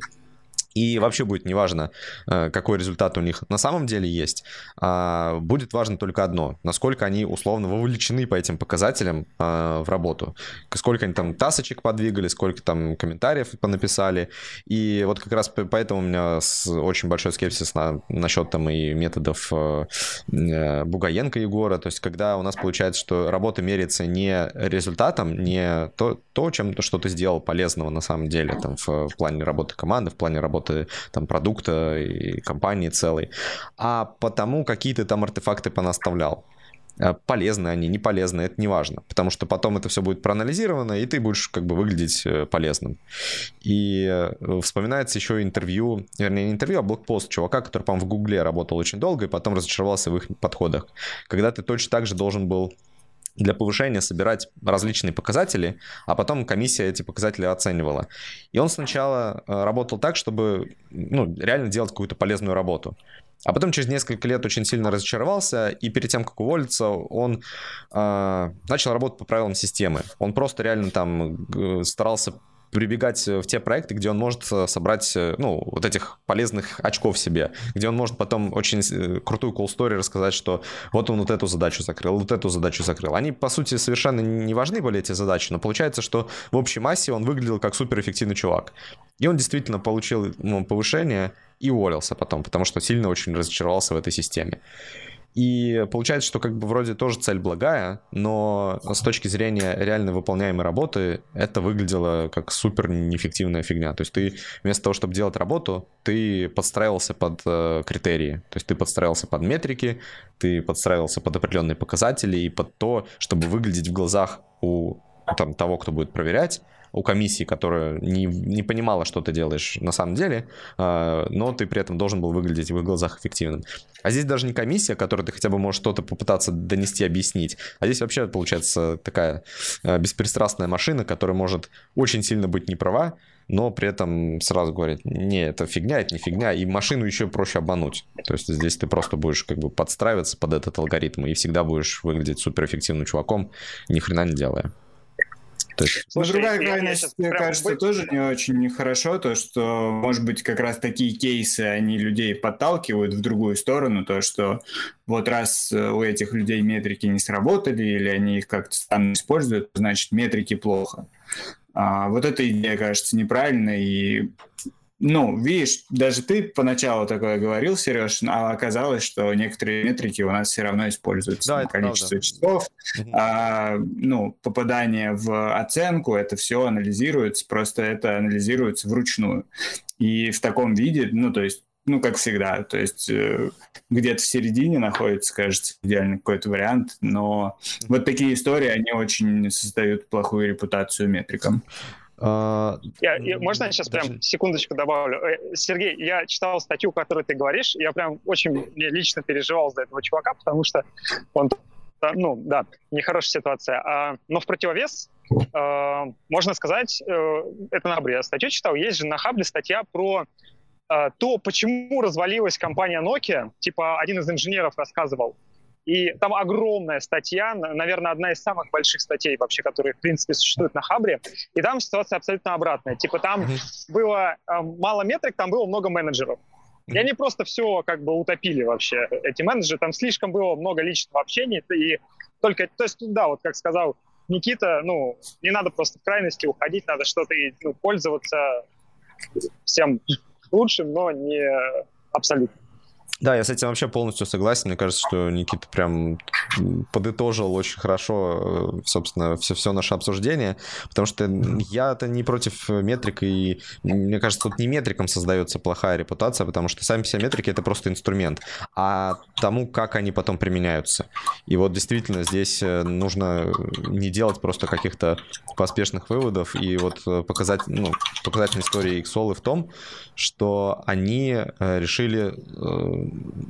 И вообще будет неважно, э, какой результат у них на самом деле есть. А, будет важно только одно, насколько они условно вовлечены по этим показателям а, в работу. Сколько они там тасочек подвигали, сколько там комментариев понаписали. И вот как раз поэтому у меня очень большой скепсис на, насчет там и методов э, э, Бугаенко Егора. То есть когда у нас получается, что работа меряется не результатом, не то, то чем то, что ты сделал полезного на самом деле там в, в плане работы команды, в плане работы работы там, продукта и компании целой, а потому какие ты там артефакты понаставлял. Э, полезны они, не полезны, это не важно, потому что потом это все будет проанализировано, и ты будешь как бы выглядеть э, полезным. И э, вспоминается еще интервью, вернее, не интервью, а блокпост чувака, который, по-моему, в Гугле работал очень долго, и потом разочаровался в их подходах. Когда ты точно так же должен был для повышения собирать различные показатели, а потом комиссия эти показатели оценивала. И он сначала э, работал так, чтобы ну, реально делать какую-то полезную работу. А потом через несколько лет очень сильно разочаровался, и перед тем, как уволиться, он э, начал работать по правилам системы. Он просто реально там э, старался прибегать э, в те проекты, где он может э, собрать, э, ну, вот этих полезных очков себе, где он может потом очень крутую cool story рассказать, что вот он вот эту задачу закрыл, вот эту задачу закрыл. Они, по сути, совершенно не важны были эти задачи, но получается, что в общей массе он выглядел как суперэффективный чувак. И он действительно получил ну, повышение и уволился потом, потому что сильно очень разочаровался в этой системе. И получается, что как бы вроде тоже цель благая, но с точки зрения реально выполняемой работы это выглядело как супер неэффективная фигня. То есть ты вместо того, чтобы делать работу, ты подстраивался под э, критерии. То есть ты подстраивался под метрики, ты подстраивался под определенные показатели и под то, чтобы выглядеть в глазах у там, того, кто будет проверять, у комиссии, которая не, не понимала, что ты делаешь на самом деле, э, но ты при этом должен был выглядеть в их глазах эффективным. А здесь даже не комиссия, которой ты хотя бы можешь что-то попытаться донести, объяснить, а здесь вообще получается такая э, беспристрастная машина, которая может очень сильно быть неправа, но при этом сразу говорит, не, это фигня, это не фигня, и машину еще проще обмануть. То есть здесь ты просто будешь как бы подстраиваться под этот алгоритм и всегда будешь выглядеть суперэффективным чуваком, ни хрена не делая. То есть... Слушай, другая крайность, мне кажется, быть... тоже не очень нехорошо, то, что, может быть, как раз такие кейсы, они людей подталкивают в другую сторону, то, что вот раз э, у этих людей метрики не сработали, или они их как-то странно используют, значит, метрики плохо. А, вот эта идея кажется неправильной, и ну, видишь, даже ты поначалу такое говорил, Сереж, а оказалось, что некоторые метрики у нас все равно используются. Да, количество правда. часов, а, ну, попадание в оценку, это все анализируется, просто это анализируется вручную. И в таком виде, ну, то есть ну, как всегда, то есть э, где-то в середине находится, кажется, идеальный какой-то вариант, но вот такие истории, они очень создают плохую репутацию метрикам. Uh, я, я, можно я сейчас даже... прям секундочку добавлю? Э, Сергей, я читал статью, которую ты говоришь, я прям очень мне лично переживал за этого чувака, потому что он, ну, да, нехорошая ситуация. А, но в противовес, э, можно сказать, э, это на я статью читал, есть же на Хабле статья про э, то, почему развалилась компания Nokia. Типа один из инженеров рассказывал, и там огромная статья, наверное, одна из самых больших статей вообще, которые, в принципе, существуют на Хабре. И там ситуация абсолютно обратная. Типа там mm-hmm. было э, мало метрик, там было много менеджеров. И они просто все как бы утопили вообще, эти менеджеры. Там слишком было много личного общения. И только, то есть, да, вот как сказал Никита, ну, не надо просто в крайности уходить, надо что-то ну, пользоваться всем лучшим, но не абсолютно. Да, я с этим вообще полностью согласен. Мне кажется, что Никита прям подытожил очень хорошо, э, собственно, все, все наше обсуждение, потому что я-то не против метрик, и мне кажется, тут не метрикам создается плохая репутация, потому что сами все метрики — это просто инструмент, а тому, как они потом применяются. И вот действительно здесь э, нужно не делать просто каких-то поспешных выводов, и вот э, показать, ну, показательная история XOL в том, что они решили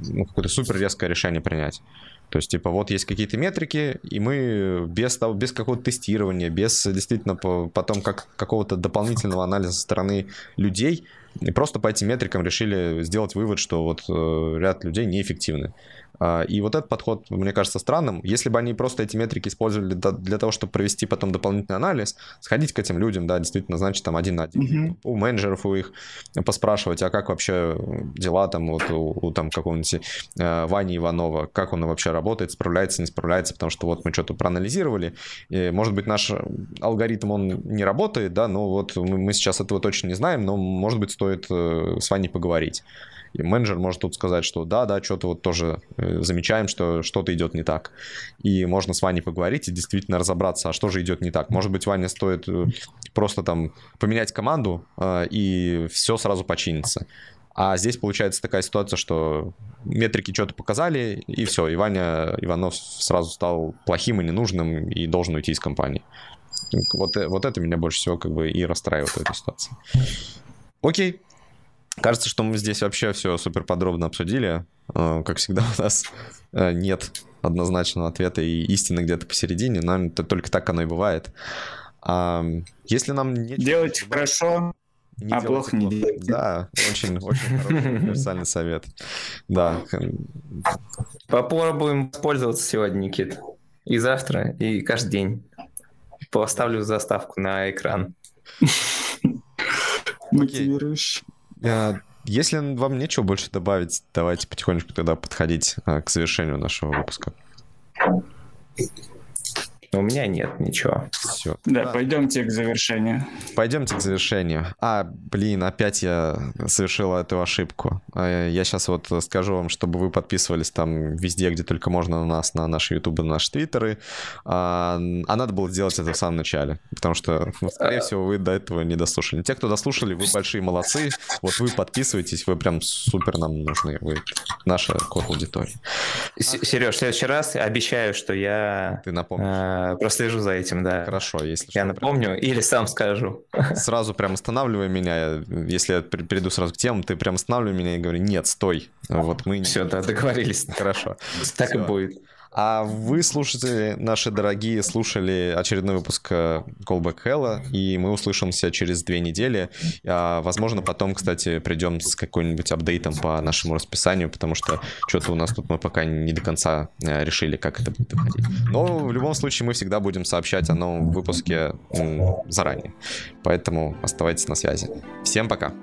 ну, какое-то супер резкое решение принять. То есть, типа, вот есть какие-то метрики, и мы без, того, без какого-то тестирования, без действительно потом как, какого-то дополнительного анализа со стороны людей, и просто по этим метрикам решили сделать вывод, что вот э, ряд людей неэффективны. А, и вот этот подход, мне кажется, странным. Если бы они просто эти метрики использовали для того, чтобы провести потом дополнительный анализ, сходить к этим людям, да, действительно, значит, там один на один. Mm-hmm. У менеджеров, у их поспрашивать, а как вообще дела там вот у, у там какого-нибудь э, Вани Иванова, как он вообще работает, справляется, не справляется, потому что вот мы что-то проанализировали, и, может быть, наш алгоритм, он не работает, да, но вот мы сейчас этого точно не знаем, но, может быть, стоит э, с Ваней поговорить. И менеджер может тут сказать, что да, да, что-то вот тоже э, замечаем, что что-то идет не так. И можно с Ваней поговорить и действительно разобраться, а что же идет не так. Может быть, Ване стоит э, просто там поменять команду, э, и все сразу починится. А здесь получается такая ситуация, что метрики что-то показали, и все, и Ваня Иванов сразу стал плохим и ненужным, и должен уйти из компании. Вот, вот это меня больше всего как бы и расстраивает в этой ситуации. Окей, Кажется, что мы здесь вообще все супер подробно обсудили. Э, как всегда, у нас э, нет однозначного ответа и истины где-то посередине. Нам это только так оно и бывает. А если нам не делать хорошо, не а плохо не делать. Да, очень, очень хороший универсальный совет. Да. Попробуем пользоваться сегодня, Никит. И завтра, и каждый день. Поставлю заставку на экран. Мотивирующий. Если вам нечего больше добавить, давайте потихонечку тогда подходить а, к завершению нашего выпуска. У меня нет ничего. Все. Да, да, пойдемте к завершению. Пойдемте к завершению. А, блин, опять я совершил эту ошибку. А, я сейчас вот скажу вам, чтобы вы подписывались там везде, где только можно на нас, на наши ютубы, на наши твиттеры. А, а надо было сделать это в самом начале, потому что, ну, скорее всего, вы до этого не дослушали. Те, кто дослушали, вы большие молодцы. Вот вы подписывайтесь, вы прям супер нам нужны. Вы наша код аудитория. Сереж, в следующий раз обещаю, что я Ты э, прослежу за этим, да. Хорошо, если Я напомню прям... или сам скажу. Сразу прям останавливай меня. Если я перейду сразу к темам, ты прям останавливай меня и говори, нет, стой. Вот мы... Все, да, договорились. Хорошо. Так и будет. А вы, слушатели наши дорогие, слушали очередной выпуск э, Callback Hell, и мы услышимся через две недели. А, возможно, потом, кстати, придем с какой-нибудь апдейтом по нашему расписанию, потому что что-то у нас тут мы пока не до конца э, решили, как это будет выходить. Но в любом случае мы всегда будем сообщать о новом выпуске заранее. Поэтому оставайтесь на связи. Всем пока!